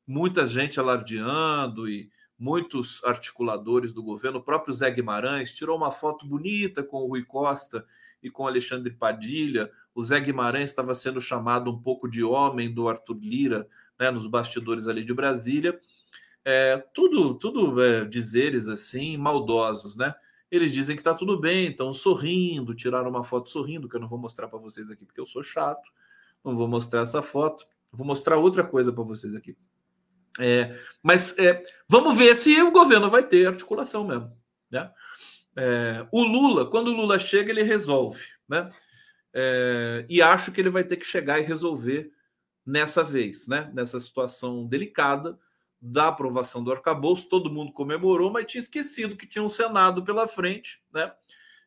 Muita gente alardeando e muitos articuladores do governo. O próprio Zé Guimarães tirou uma foto bonita com o Rui Costa e com Alexandre Padilha. O Zé Guimarães estava sendo chamado um pouco de homem do Arthur Lira, né, nos bastidores ali de Brasília. É, tudo, tudo é, dizeres assim, maldosos, né? Eles dizem que está tudo bem, estão sorrindo, tiraram uma foto sorrindo, que eu não vou mostrar para vocês aqui porque eu sou chato. Não vou mostrar essa foto. Vou mostrar outra coisa para vocês aqui. É, mas é, vamos ver se o governo vai ter articulação mesmo. Né? É, o Lula, quando o Lula chega, ele resolve. Né? É, e acho que ele vai ter que chegar e resolver nessa vez, né? nessa situação delicada da aprovação do arcabouço. Todo mundo comemorou, mas tinha esquecido que tinha um Senado pela frente, né?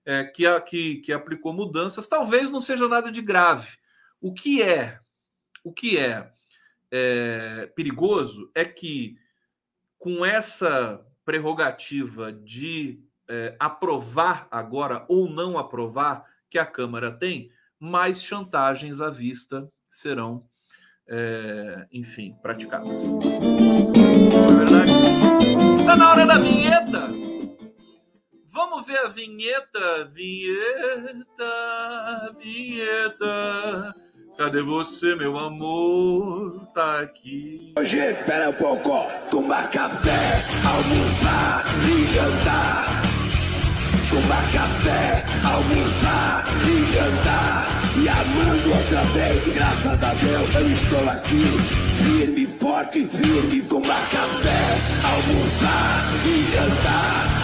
É, que, que, que aplicou mudanças. Talvez não seja nada de grave. O que é, o que é, é perigoso é que com essa prerrogativa de é, aprovar agora ou não aprovar que a Câmara tem, mais chantagens à vista serão, é, enfim, praticadas. Está na hora da vinheta! Vamos ver a vinheta, vinheta, vinheta. Cadê você, meu amor? Tá aqui. Hoje, espera um pouco. Tomar café, almoçar e jantar tomar café, almoçar e jantar. E amando outra vez, graças a Deus eu estou aqui. Firme, forte, firme, tomar café, almoçar e jantar.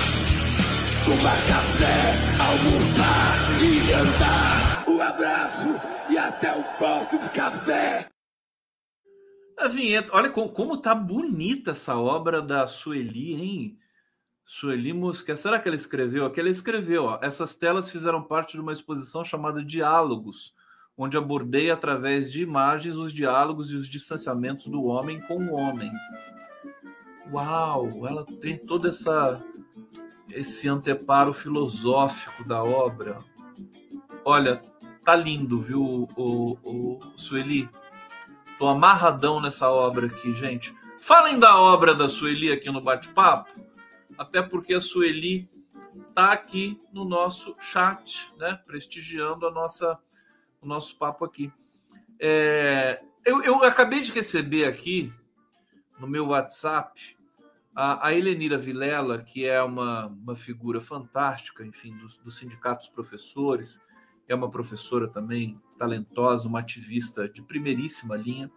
Tomar café, almoçar e jantar. Um abraço e até o próximo café. A vinheta, olha como, como tá bonita essa obra da Sueli, hein? Sueli Mosquet, será que ela escreveu? Aqui ela escreveu, ó, essas telas fizeram parte de uma exposição chamada Diálogos, onde abordei através de imagens os diálogos e os distanciamentos do homem com o homem. Uau, ela tem toda essa esse anteparo filosófico da obra. Olha, tá lindo, viu, o, o, o Sueli? Tô amarradão nessa obra aqui, gente. Falem da obra da Sueli aqui no bate-papo até porque a Sueli está aqui no nosso chat, né, prestigiando a nossa, o nosso papo aqui. É, eu, eu acabei de receber aqui no meu WhatsApp a, a Helenira Vilela, que é uma, uma figura fantástica, enfim, dos, do Sindicato dos Professores, é uma professora também talentosa, uma ativista de primeiríssima linha.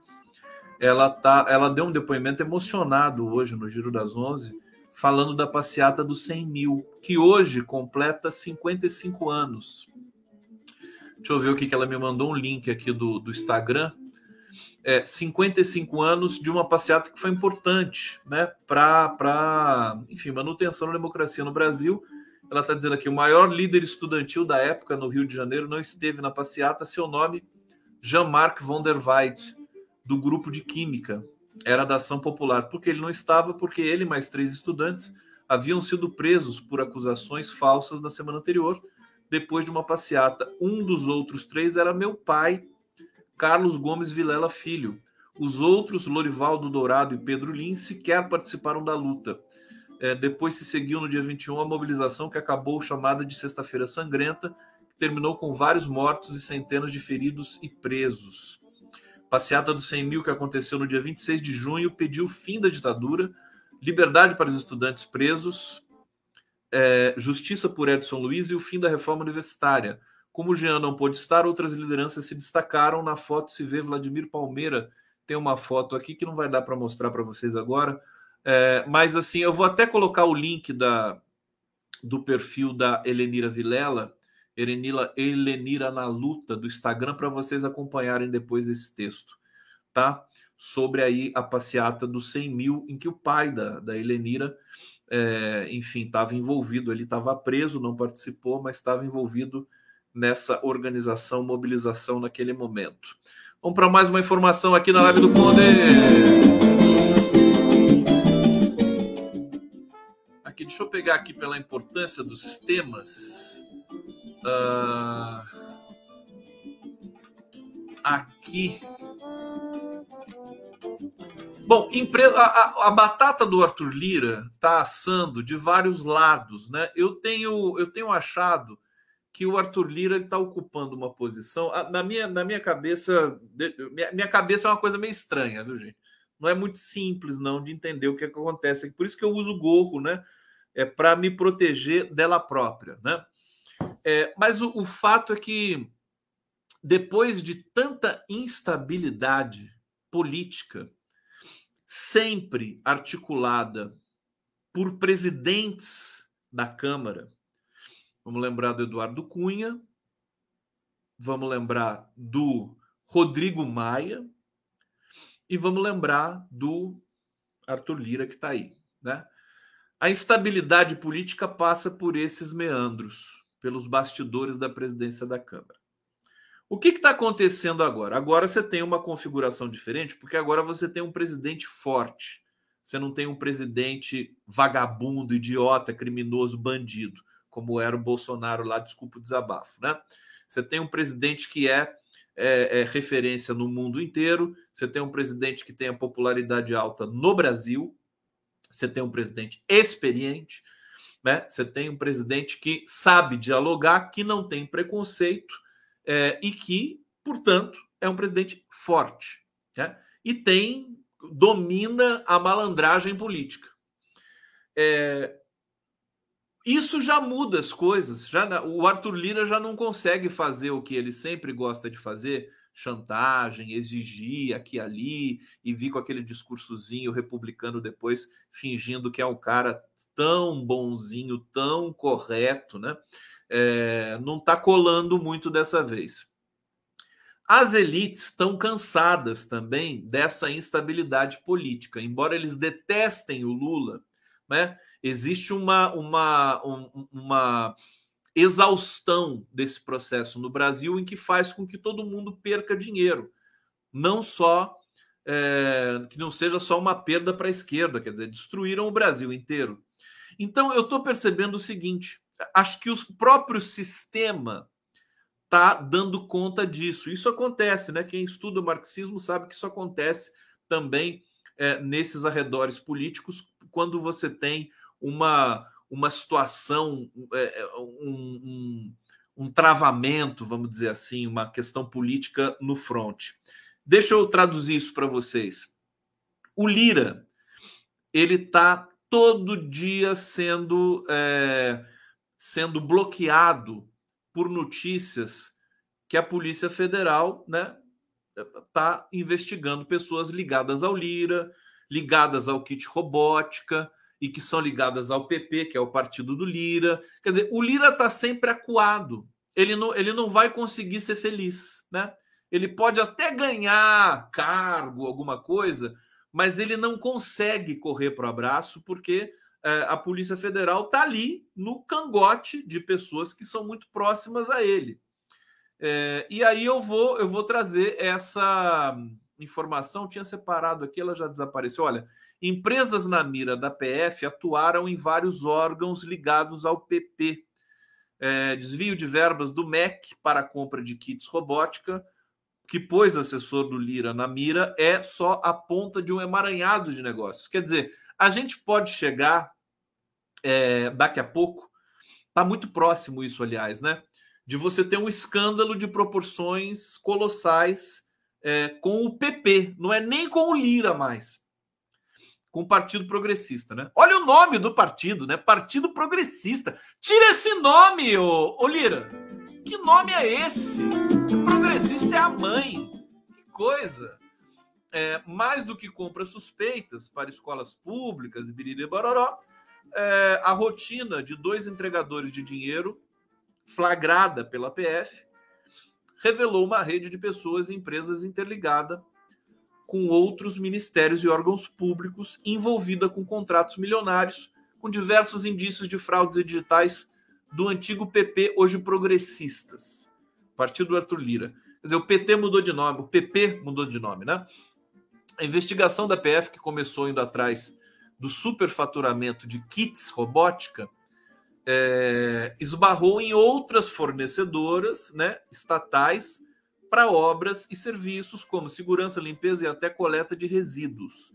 Ela, tá, ela deu um depoimento emocionado hoje no Giro das Onze, falando da passeata dos 100 mil, que hoje completa 55 anos. Deixa eu ver o que, que ela me mandou um link aqui do, do Instagram. É, 55 anos de uma passeata que foi importante né, para, enfim, manutenção da democracia no Brasil. Ela está dizendo aqui: o maior líder estudantil da época no Rio de Janeiro não esteve na passeata, seu nome, Jean-Marc von der Weid, do grupo de Química. Era da ação popular, porque ele não estava, porque ele e mais três estudantes haviam sido presos por acusações falsas na semana anterior, depois de uma passeata. Um dos outros três era meu pai, Carlos Gomes Vilela Filho. Os outros, Lorivaldo Dourado e Pedro Lins, sequer participaram da luta. É, depois se seguiu no dia 21 a mobilização que acabou chamada de Sexta-feira Sangrenta, que terminou com vários mortos e centenas de feridos e presos. Passeata dos 100 mil que aconteceu no dia 26 de junho pediu fim da ditadura, liberdade para os estudantes presos, é, justiça por Edson Luiz e o fim da reforma universitária. Como Jean não pôde estar, outras lideranças se destacaram. Na foto se vê Vladimir Palmeira. Tem uma foto aqui que não vai dar para mostrar para vocês agora. É, mas assim, eu vou até colocar o link da, do perfil da Helenira Vilela, Erenila Helenira na luta do Instagram para vocês acompanharem depois esse texto, tá? Sobre aí a passeata dos 100 mil, em que o pai da, da Helenira, é, enfim, estava envolvido, ele estava preso, não participou, mas estava envolvido nessa organização, mobilização naquele momento. Vamos para mais uma informação aqui na live do Conde. Aqui, deixa eu pegar aqui pela importância dos temas. Uh, aqui. Bom, empresa, a, a, batata do Arthur Lira está assando de vários lados, né? Eu tenho, eu tenho achado que o Arthur Lira está ocupando uma posição. Na minha, na minha cabeça, minha, minha cabeça é uma coisa meio estranha, viu, gente? Não é muito simples, não, de entender o que, é que acontece. Por isso que eu uso gorro, né? É para me proteger dela própria, né? É, mas o, o fato é que depois de tanta instabilidade política, sempre articulada por presidentes da Câmara, Vamos lembrar do Eduardo Cunha, vamos lembrar do Rodrigo Maia e vamos lembrar do Arthur Lira que está aí, né? A instabilidade política passa por esses meandros, pelos bastidores da presidência da Câmara. O que está acontecendo agora? Agora você tem uma configuração diferente, porque agora você tem um presidente forte. Você não tem um presidente vagabundo, idiota, criminoso, bandido como era o Bolsonaro lá, desculpa o desabafo, né? Você tem um presidente que é, é, é, referência no mundo inteiro, você tem um presidente que tem a popularidade alta no Brasil, você tem um presidente experiente, né? Você tem um presidente que sabe dialogar, que não tem preconceito é, e que, portanto, é um presidente forte, né? E tem domina a malandragem política. É, isso já muda as coisas. Já o Arthur Lira já não consegue fazer o que ele sempre gosta de fazer, chantagem, exigir aqui ali e vir com aquele discursozinho republicano depois fingindo que é um cara tão bonzinho, tão correto, né? É, não está colando muito dessa vez. As elites estão cansadas também dessa instabilidade política, embora eles detestem o Lula, né? existe uma, uma, uma exaustão desse processo no Brasil em que faz com que todo mundo perca dinheiro, não só é, que não seja só uma perda para a esquerda, quer dizer, destruíram o Brasil inteiro. Então eu estou percebendo o seguinte: acho que o próprio sistema está dando conta disso. Isso acontece, né? Quem estuda o marxismo sabe que isso acontece também é, nesses arredores políticos, quando você tem uma, uma situação, é, é, um, um, um travamento, vamos dizer assim, uma questão política no front. Deixa eu traduzir isso para vocês. O Lira, ele está todo dia sendo, é, sendo bloqueado por notícias que a Polícia Federal né, está investigando pessoas ligadas ao Lira, ligadas ao kit robótica, e que são ligadas ao PP, que é o partido do Lira. Quer dizer, o Lira está sempre acuado. Ele não, ele não vai conseguir ser feliz, né? Ele pode até ganhar cargo, alguma coisa, mas ele não consegue correr para o abraço porque a Polícia Federal está ali no cangote de pessoas que são muito próximas a ele. É, e aí eu vou eu vou trazer essa informação, tinha separado aqui, ela já desapareceu. Olha, Empresas na mira da PF atuaram em vários órgãos ligados ao PP. É, desvio de verbas do MEC para a compra de kits robótica, que pôs assessor do Lira na mira, é só a ponta de um emaranhado de negócios. Quer dizer, a gente pode chegar é, daqui a pouco, está muito próximo isso, aliás, né? De você ter um escândalo de proporções colossais é, com o PP, não é nem com o Lira mais com o Partido Progressista, né? Olha o nome do partido, né? Partido Progressista. Tira esse nome, ô, ô Lira. Que nome é esse? O progressista é a mãe. Que coisa. É, mais do que compras suspeitas para escolas públicas, biriri bororó, é, a rotina de dois entregadores de dinheiro flagrada pela PF, revelou uma rede de pessoas e empresas interligada com outros ministérios e órgãos públicos envolvida com contratos milionários, com diversos indícios de fraudes digitais do antigo PP, hoje progressistas, partido do Arthur Lira. Quer dizer, o PT mudou de nome, o PP mudou de nome, né? A investigação da PF, que começou indo atrás do superfaturamento de kits robótica, é, esbarrou em outras fornecedoras né, estatais para obras e serviços como segurança, limpeza e até coleta de resíduos.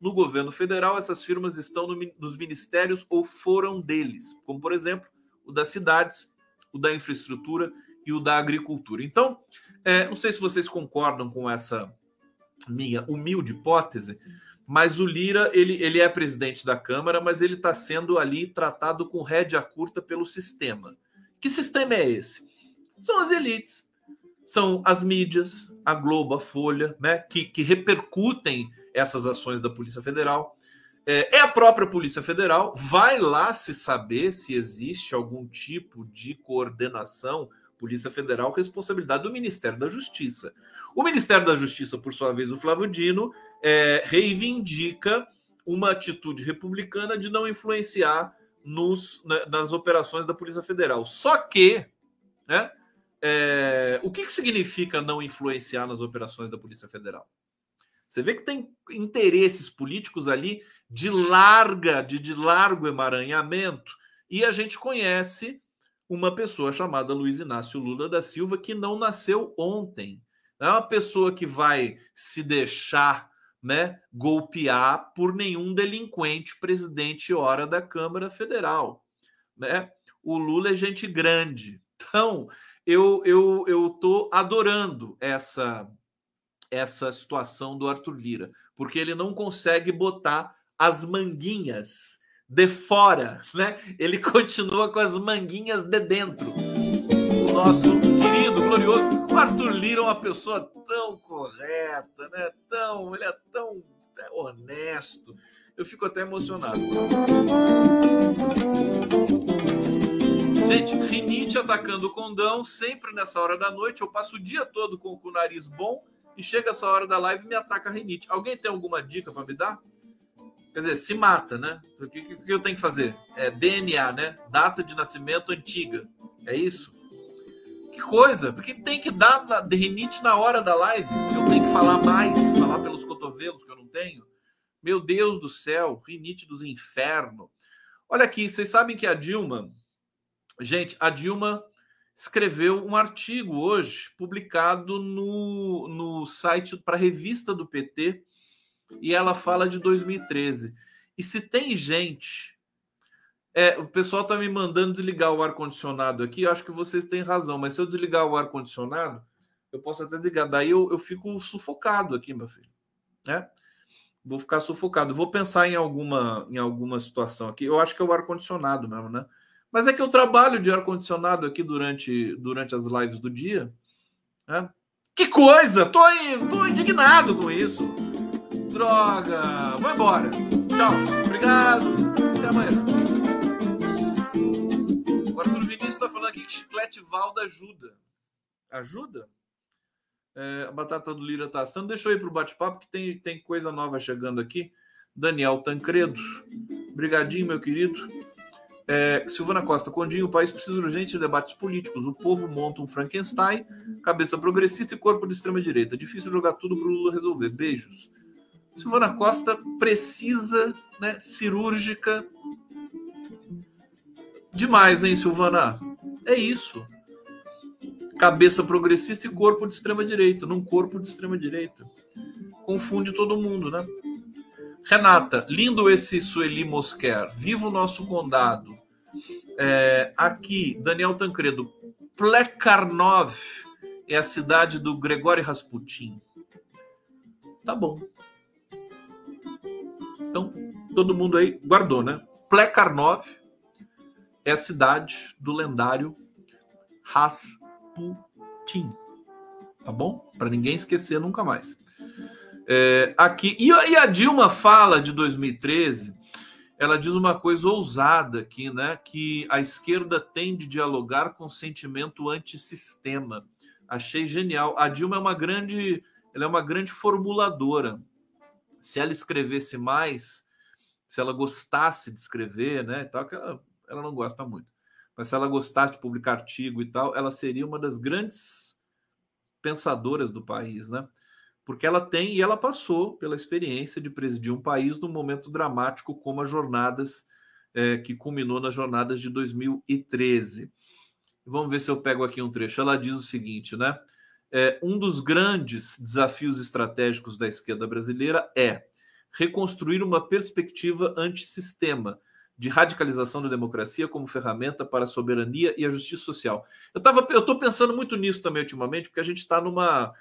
No governo federal, essas firmas estão no, nos ministérios ou foram deles, como, por exemplo, o das cidades, o da infraestrutura e o da agricultura. Então, é, não sei se vocês concordam com essa minha humilde hipótese, mas o Lira ele, ele é presidente da Câmara, mas ele está sendo ali tratado com rédea curta pelo sistema. Que sistema é esse? São as elites, são as mídias, a Globo, a Folha, né, que, que repercutem essas ações da Polícia Federal. É, é, a própria Polícia Federal, vai lá se saber se existe algum tipo de coordenação. Polícia Federal, responsabilidade do Ministério da Justiça. O Ministério da Justiça, por sua vez, o Flávio Dino, é, reivindica uma atitude republicana de não influenciar nos, nas operações da Polícia Federal. Só que, né, é, o que, que significa não influenciar nas operações da Polícia Federal? Você vê que tem interesses políticos ali de larga, de, de largo emaranhamento, e a gente conhece uma pessoa chamada Luiz Inácio Lula da Silva que não nasceu ontem não é uma pessoa que vai se deixar né, golpear por nenhum delinquente presidente hora da Câmara Federal. Né? O Lula é gente grande. Então, eu eu eu tô adorando essa essa situação do Arthur Lira, porque ele não consegue botar as manguinhas de fora, né? Ele continua com as manguinhas de dentro. O nosso querido, glorioso Arthur Lira uma pessoa tão correta, né? Tão, ele é tão é honesto. Eu fico até emocionado. Gente, rinite atacando o condão, sempre nessa hora da noite. Eu passo o dia todo com o nariz bom e chega essa hora da live e me ataca a rinite. Alguém tem alguma dica para me dar? Quer dizer, se mata, né? O que, que, que eu tenho que fazer? É DNA, né? Data de nascimento antiga. É isso? Que coisa, porque tem que dar rinite na hora da live. Eu tenho que falar mais, falar pelos cotovelos que eu não tenho. Meu Deus do céu, rinite dos infernos. Olha aqui, vocês sabem que a Dilma, gente, a Dilma escreveu um artigo hoje publicado no, no site para a revista do PT e ela fala de 2013. E se tem gente é, o pessoal tá me mandando desligar o ar-condicionado aqui. Eu acho que vocês têm razão, mas se eu desligar o ar-condicionado, eu posso até desligar. Daí eu, eu fico sufocado aqui, meu filho. Né? Vou ficar sufocado. Vou pensar em alguma, em alguma situação aqui. Eu acho que é o ar-condicionado mesmo, né? Mas é que eu trabalho de ar-condicionado aqui durante, durante as lives do dia. Né? Que coisa! Tô, tô indignado com isso. Droga! Vou embora. Tchau. Obrigado. Até amanhã. está falando aqui que chiclete Valda ajuda. Ajuda? É, a batata do Lira tá assando. Deixa eu ir para o bate-papo, que tem, tem coisa nova chegando aqui. Daniel Tancredo. Brigadinho, meu querido. É, Silvana Costa, Condinho, o país precisa urgente de debates políticos. O povo monta um Frankenstein, cabeça progressista e corpo de extrema-direita. Difícil jogar tudo para o Lula resolver. Beijos. Silvana Costa precisa, né, cirúrgica. Demais, hein, Silvana? É isso. Cabeça progressista e corpo de extrema direita, num corpo de extrema direita. Confunde todo mundo, né? Renata, lindo esse Sueli Mosquer. Viva o nosso condado. É, aqui, Daniel Tancredo. Plekarnov é a cidade do Gregório Rasputin. Tá bom. Então, todo mundo aí guardou, né? Plekarnov é a cidade do lendário Rasputin. Tá bom? Para ninguém esquecer nunca mais. É, aqui e, e, a Dilma fala de 2013. ela diz uma coisa ousada aqui, né? Que a esquerda tem de dialogar com sentimento antissistema. Achei genial. A Dilma é uma grande, ela é uma grande formuladora. Se ela escrevesse mais, se ela gostasse de escrever, né? Tal, que ela, ela não gosta muito. Mas se ela gostasse de publicar artigo e tal, ela seria uma das grandes pensadoras do país, né? porque ela tem e ela passou pela experiência de presidir um país num momento dramático como as jornadas é, que culminou nas jornadas de 2013. Vamos ver se eu pego aqui um trecho. Ela diz o seguinte, né? É, um dos grandes desafios estratégicos da esquerda brasileira é reconstruir uma perspectiva antissistema de radicalização da democracia como ferramenta para a soberania e a justiça social. Eu eu estou pensando muito nisso também ultimamente, porque a gente está numa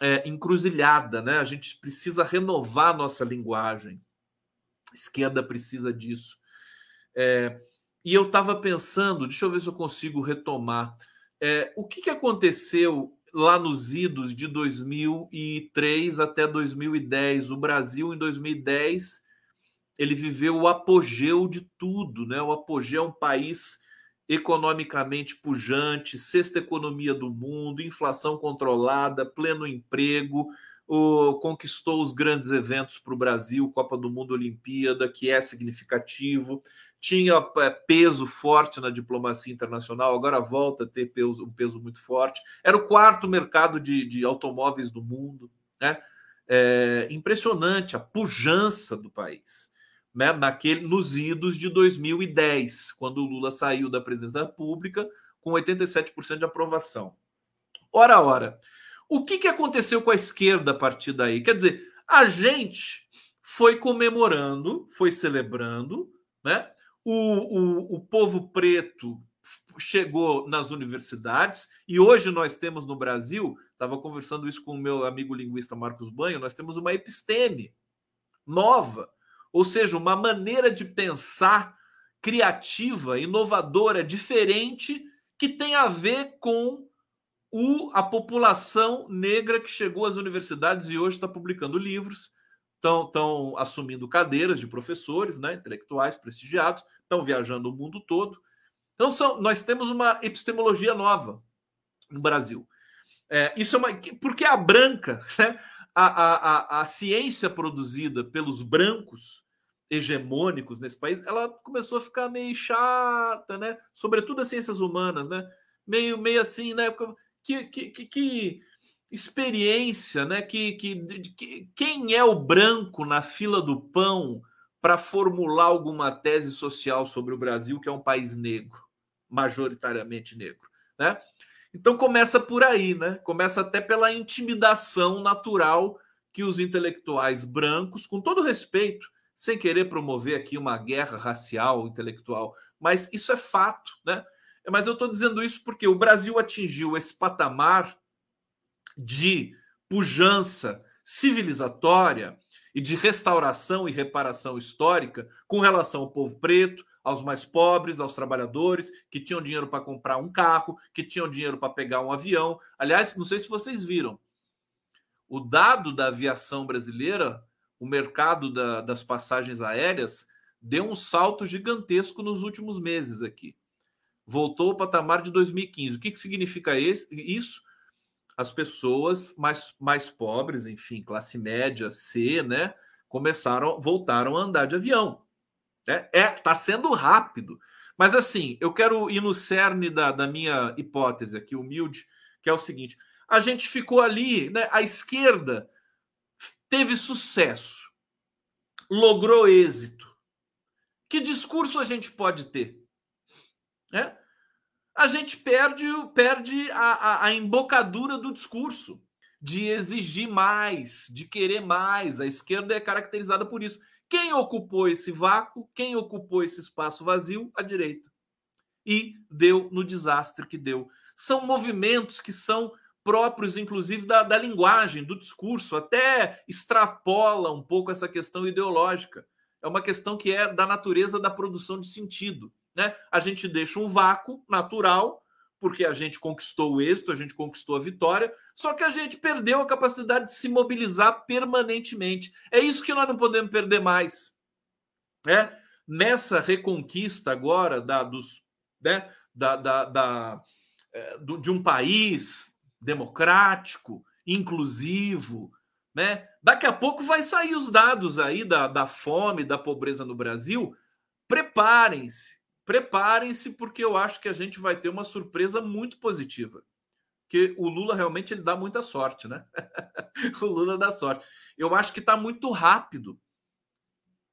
é, encruzilhada, né? A gente precisa renovar nossa linguagem. A esquerda precisa disso. É, e eu estava pensando, deixa eu ver se eu consigo retomar. É, o que, que aconteceu lá nos idos de 2003 até 2010? O Brasil, em 2010, ele viveu o apogeu de tudo, né? O apogeu é um país economicamente pujante, sexta economia do mundo, inflação controlada, pleno emprego, o, conquistou os grandes eventos para o Brasil, Copa do Mundo, Olimpíada, que é significativo, tinha é, peso forte na diplomacia internacional, agora volta a ter peso, um peso muito forte. Era o quarto mercado de, de automóveis do mundo, né? É impressionante a pujança do país né, naquele, nos idos de 2010, quando o Lula saiu da presidência da República com 87% de aprovação. Ora, ora, o que, que aconteceu com a esquerda a partir daí? Quer dizer, a gente foi comemorando, foi celebrando, né? O, o, o povo preto chegou nas universidades e hoje nós temos no Brasil, estava conversando isso com o meu amigo linguista Marcos Banho, nós temos uma episteme nova ou seja, uma maneira de pensar criativa, inovadora, diferente, que tem a ver com o, a população negra que chegou às universidades e hoje está publicando livros, estão assumindo cadeiras de professores, né, intelectuais prestigiados, estão viajando o mundo todo. Então, são, nós temos uma epistemologia nova no Brasil. É, isso é uma. Porque a branca, né, a, a, a, a ciência produzida pelos brancos hegemônicos nesse país, ela começou a ficar meio chata, né? Sobretudo as ciências humanas, né? Meio, meio assim, né? Que, que, que, que experiência, né? Que, que, que, quem é o branco na fila do pão para formular alguma tese social sobre o Brasil, que é um país negro, majoritariamente negro, né? Então começa por aí, né? Começa até pela intimidação natural que os intelectuais brancos, com todo respeito, sem querer promover aqui uma guerra racial, intelectual, mas isso é fato, né? Mas eu estou dizendo isso porque o Brasil atingiu esse patamar de pujança civilizatória e de restauração e reparação histórica com relação ao povo preto, aos mais pobres, aos trabalhadores que tinham dinheiro para comprar um carro, que tinham dinheiro para pegar um avião. Aliás, não sei se vocês viram, o dado da aviação brasileira, o mercado da, das passagens aéreas, deu um salto gigantesco nos últimos meses aqui. Voltou ao patamar de 2015. O que, que significa esse, isso? As pessoas mais, mais pobres, enfim, classe média C, né? Começaram, voltaram a andar de avião. É, é, tá sendo rápido. Mas assim, eu quero ir no cerne da, da minha hipótese aqui, humilde, que é o seguinte: a gente ficou ali, né? A esquerda teve sucesso, logrou êxito. Que discurso a gente pode ter? É? A gente perde, perde a, a, a embocadura do discurso, de exigir mais, de querer mais. A esquerda é caracterizada por isso. Quem ocupou esse vácuo, quem ocupou esse espaço vazio? A direita. E deu no desastre que deu. São movimentos que são próprios, inclusive, da, da linguagem, do discurso, até extrapola um pouco essa questão ideológica. É uma questão que é da natureza da produção de sentido. Né? A gente deixa um vácuo natural, porque a gente conquistou o êxito, a gente conquistou a vitória, só que a gente perdeu a capacidade de se mobilizar permanentemente. É isso que nós não podemos perder mais. Né? nessa reconquista agora da, dos, né, da, da, da é, do, de um país democrático, inclusivo, né? Daqui a pouco vai sair os dados aí da, da fome, da pobreza no Brasil. Preparem-se, preparem-se, porque eu acho que a gente vai ter uma surpresa muito positiva. Que o Lula realmente ele dá muita sorte, né? o Lula dá sorte. Eu acho que está muito rápido.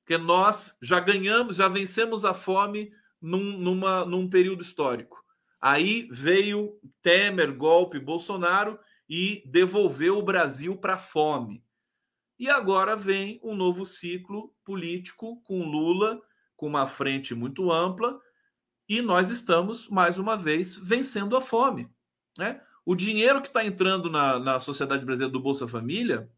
Porque nós já ganhamos, já vencemos a fome num, numa, num período histórico. Aí veio Temer, golpe, Bolsonaro e devolveu o Brasil para a fome. E agora vem um novo ciclo político com Lula, com uma frente muito ampla, e nós estamos, mais uma vez, vencendo a fome. Né? O dinheiro que está entrando na, na sociedade brasileira do Bolsa Família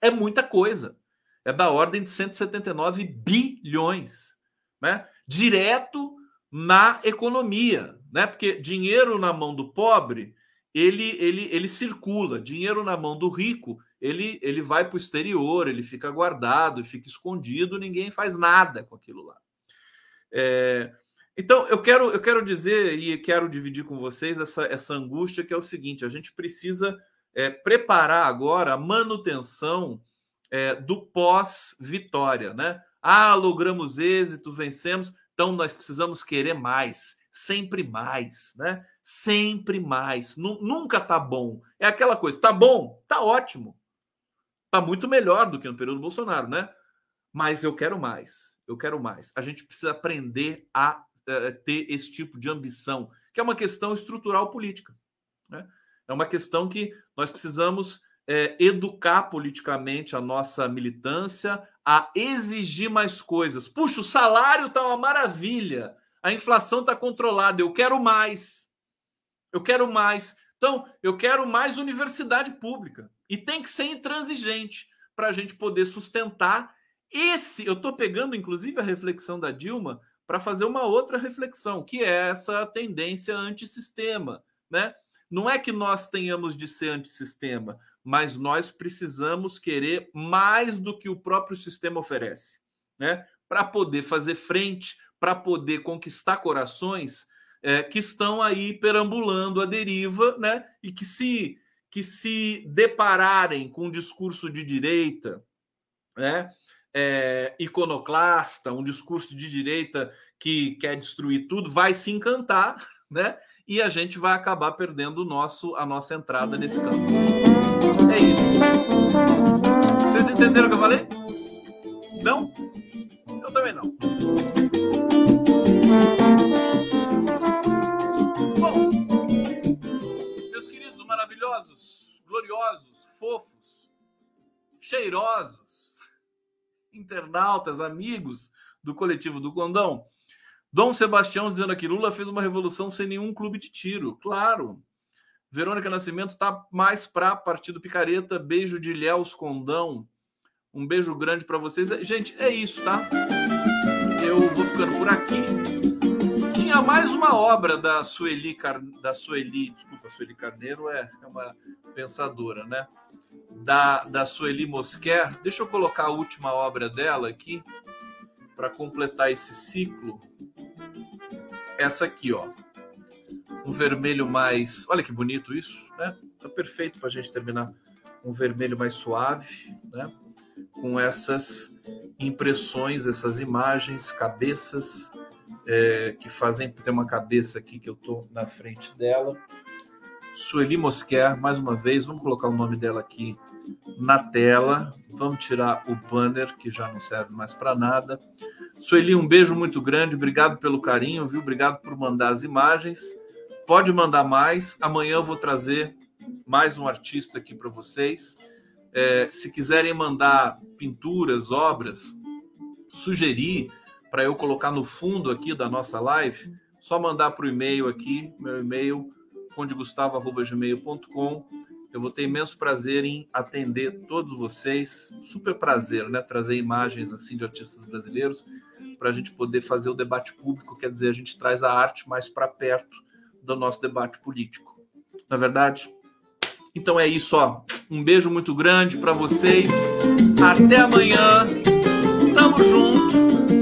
é muita coisa. É da ordem de 179 bilhões. Né? Direto na economia. Né? Porque dinheiro na mão do pobre ele, ele, ele circula. Dinheiro na mão do rico, ele, ele vai para o exterior, ele fica guardado, fica escondido, ninguém faz nada com aquilo lá. É, então, eu quero, eu quero dizer e quero dividir com vocês essa, essa angústia que é o seguinte: a gente precisa é, preparar agora a manutenção é, do pós-vitória, né? Ah, logramos êxito, vencemos, então nós precisamos querer mais, sempre mais, né? sempre mais. Nunca tá bom. É aquela coisa, tá bom, tá ótimo. Tá muito melhor do que no período Bolsonaro, né? Mas eu quero mais. Eu quero mais. A gente precisa aprender a uh, ter esse tipo de ambição, que é uma questão estrutural política. Né? É uma questão que nós precisamos é, educar politicamente a nossa militância a exigir mais coisas. Puxa, o salário tá uma maravilha, a inflação tá controlada, eu quero mais. Eu quero mais. Então, eu quero mais universidade pública. E tem que ser intransigente para a gente poder sustentar esse. Eu estou pegando, inclusive, a reflexão da Dilma para fazer uma outra reflexão, que é essa tendência antissistema. Né? Não é que nós tenhamos de ser antissistema, mas nós precisamos querer mais do que o próprio sistema oferece. Né? Para poder fazer frente, para poder conquistar corações é, que estão aí perambulando a deriva, né? E que se que se depararem com um discurso de direita, né? É, iconoclasta, um discurso de direita que quer destruir tudo, vai se encantar, né? E a gente vai acabar perdendo o nosso, a nossa entrada nesse campo. É isso. Vocês entenderam o que eu falei? Não? Eu também não. gloriosos, fofos, cheirosos, internautas, amigos do coletivo do Condão. Dom Sebastião dizendo aqui: Lula fez uma revolução sem nenhum clube de tiro. Claro. Verônica Nascimento está mais para Partido Picareta. Beijo de Léus Condão. Um beijo grande para vocês. Gente, é isso, tá? Eu vou ficando por aqui tinha mais uma obra da Sueli, Car... da Sueli, desculpa, Sueli Carneiro é, é uma pensadora, né? Da, da Sueli Mosquer. Deixa eu colocar a última obra dela aqui para completar esse ciclo. Essa aqui, ó. Um vermelho mais. Olha que bonito isso, né? Tá perfeito para a gente terminar. Um vermelho mais suave, né? Com essas impressões, essas imagens, cabeças é, que fazem ter uma cabeça aqui que eu estou na frente dela. Sueli Mosquer, mais uma vez, vamos colocar o nome dela aqui na tela. Vamos tirar o banner, que já não serve mais para nada. Sueli, um beijo muito grande, obrigado pelo carinho, viu? Obrigado por mandar as imagens. Pode mandar mais. Amanhã eu vou trazer mais um artista aqui para vocês. É, se quiserem mandar pinturas, obras, sugerir para eu colocar no fundo aqui da nossa live, só mandar para o e-mail aqui, meu e-mail, condegustavo.gmail.com. Eu vou ter imenso prazer em atender todos vocês. Super prazer, né? Trazer imagens assim de artistas brasileiros para a gente poder fazer o debate público. Quer dizer, a gente traz a arte mais para perto do nosso debate político. Na é verdade? Então é isso, ó. Um beijo muito grande para vocês. Até amanhã. Tamo junto.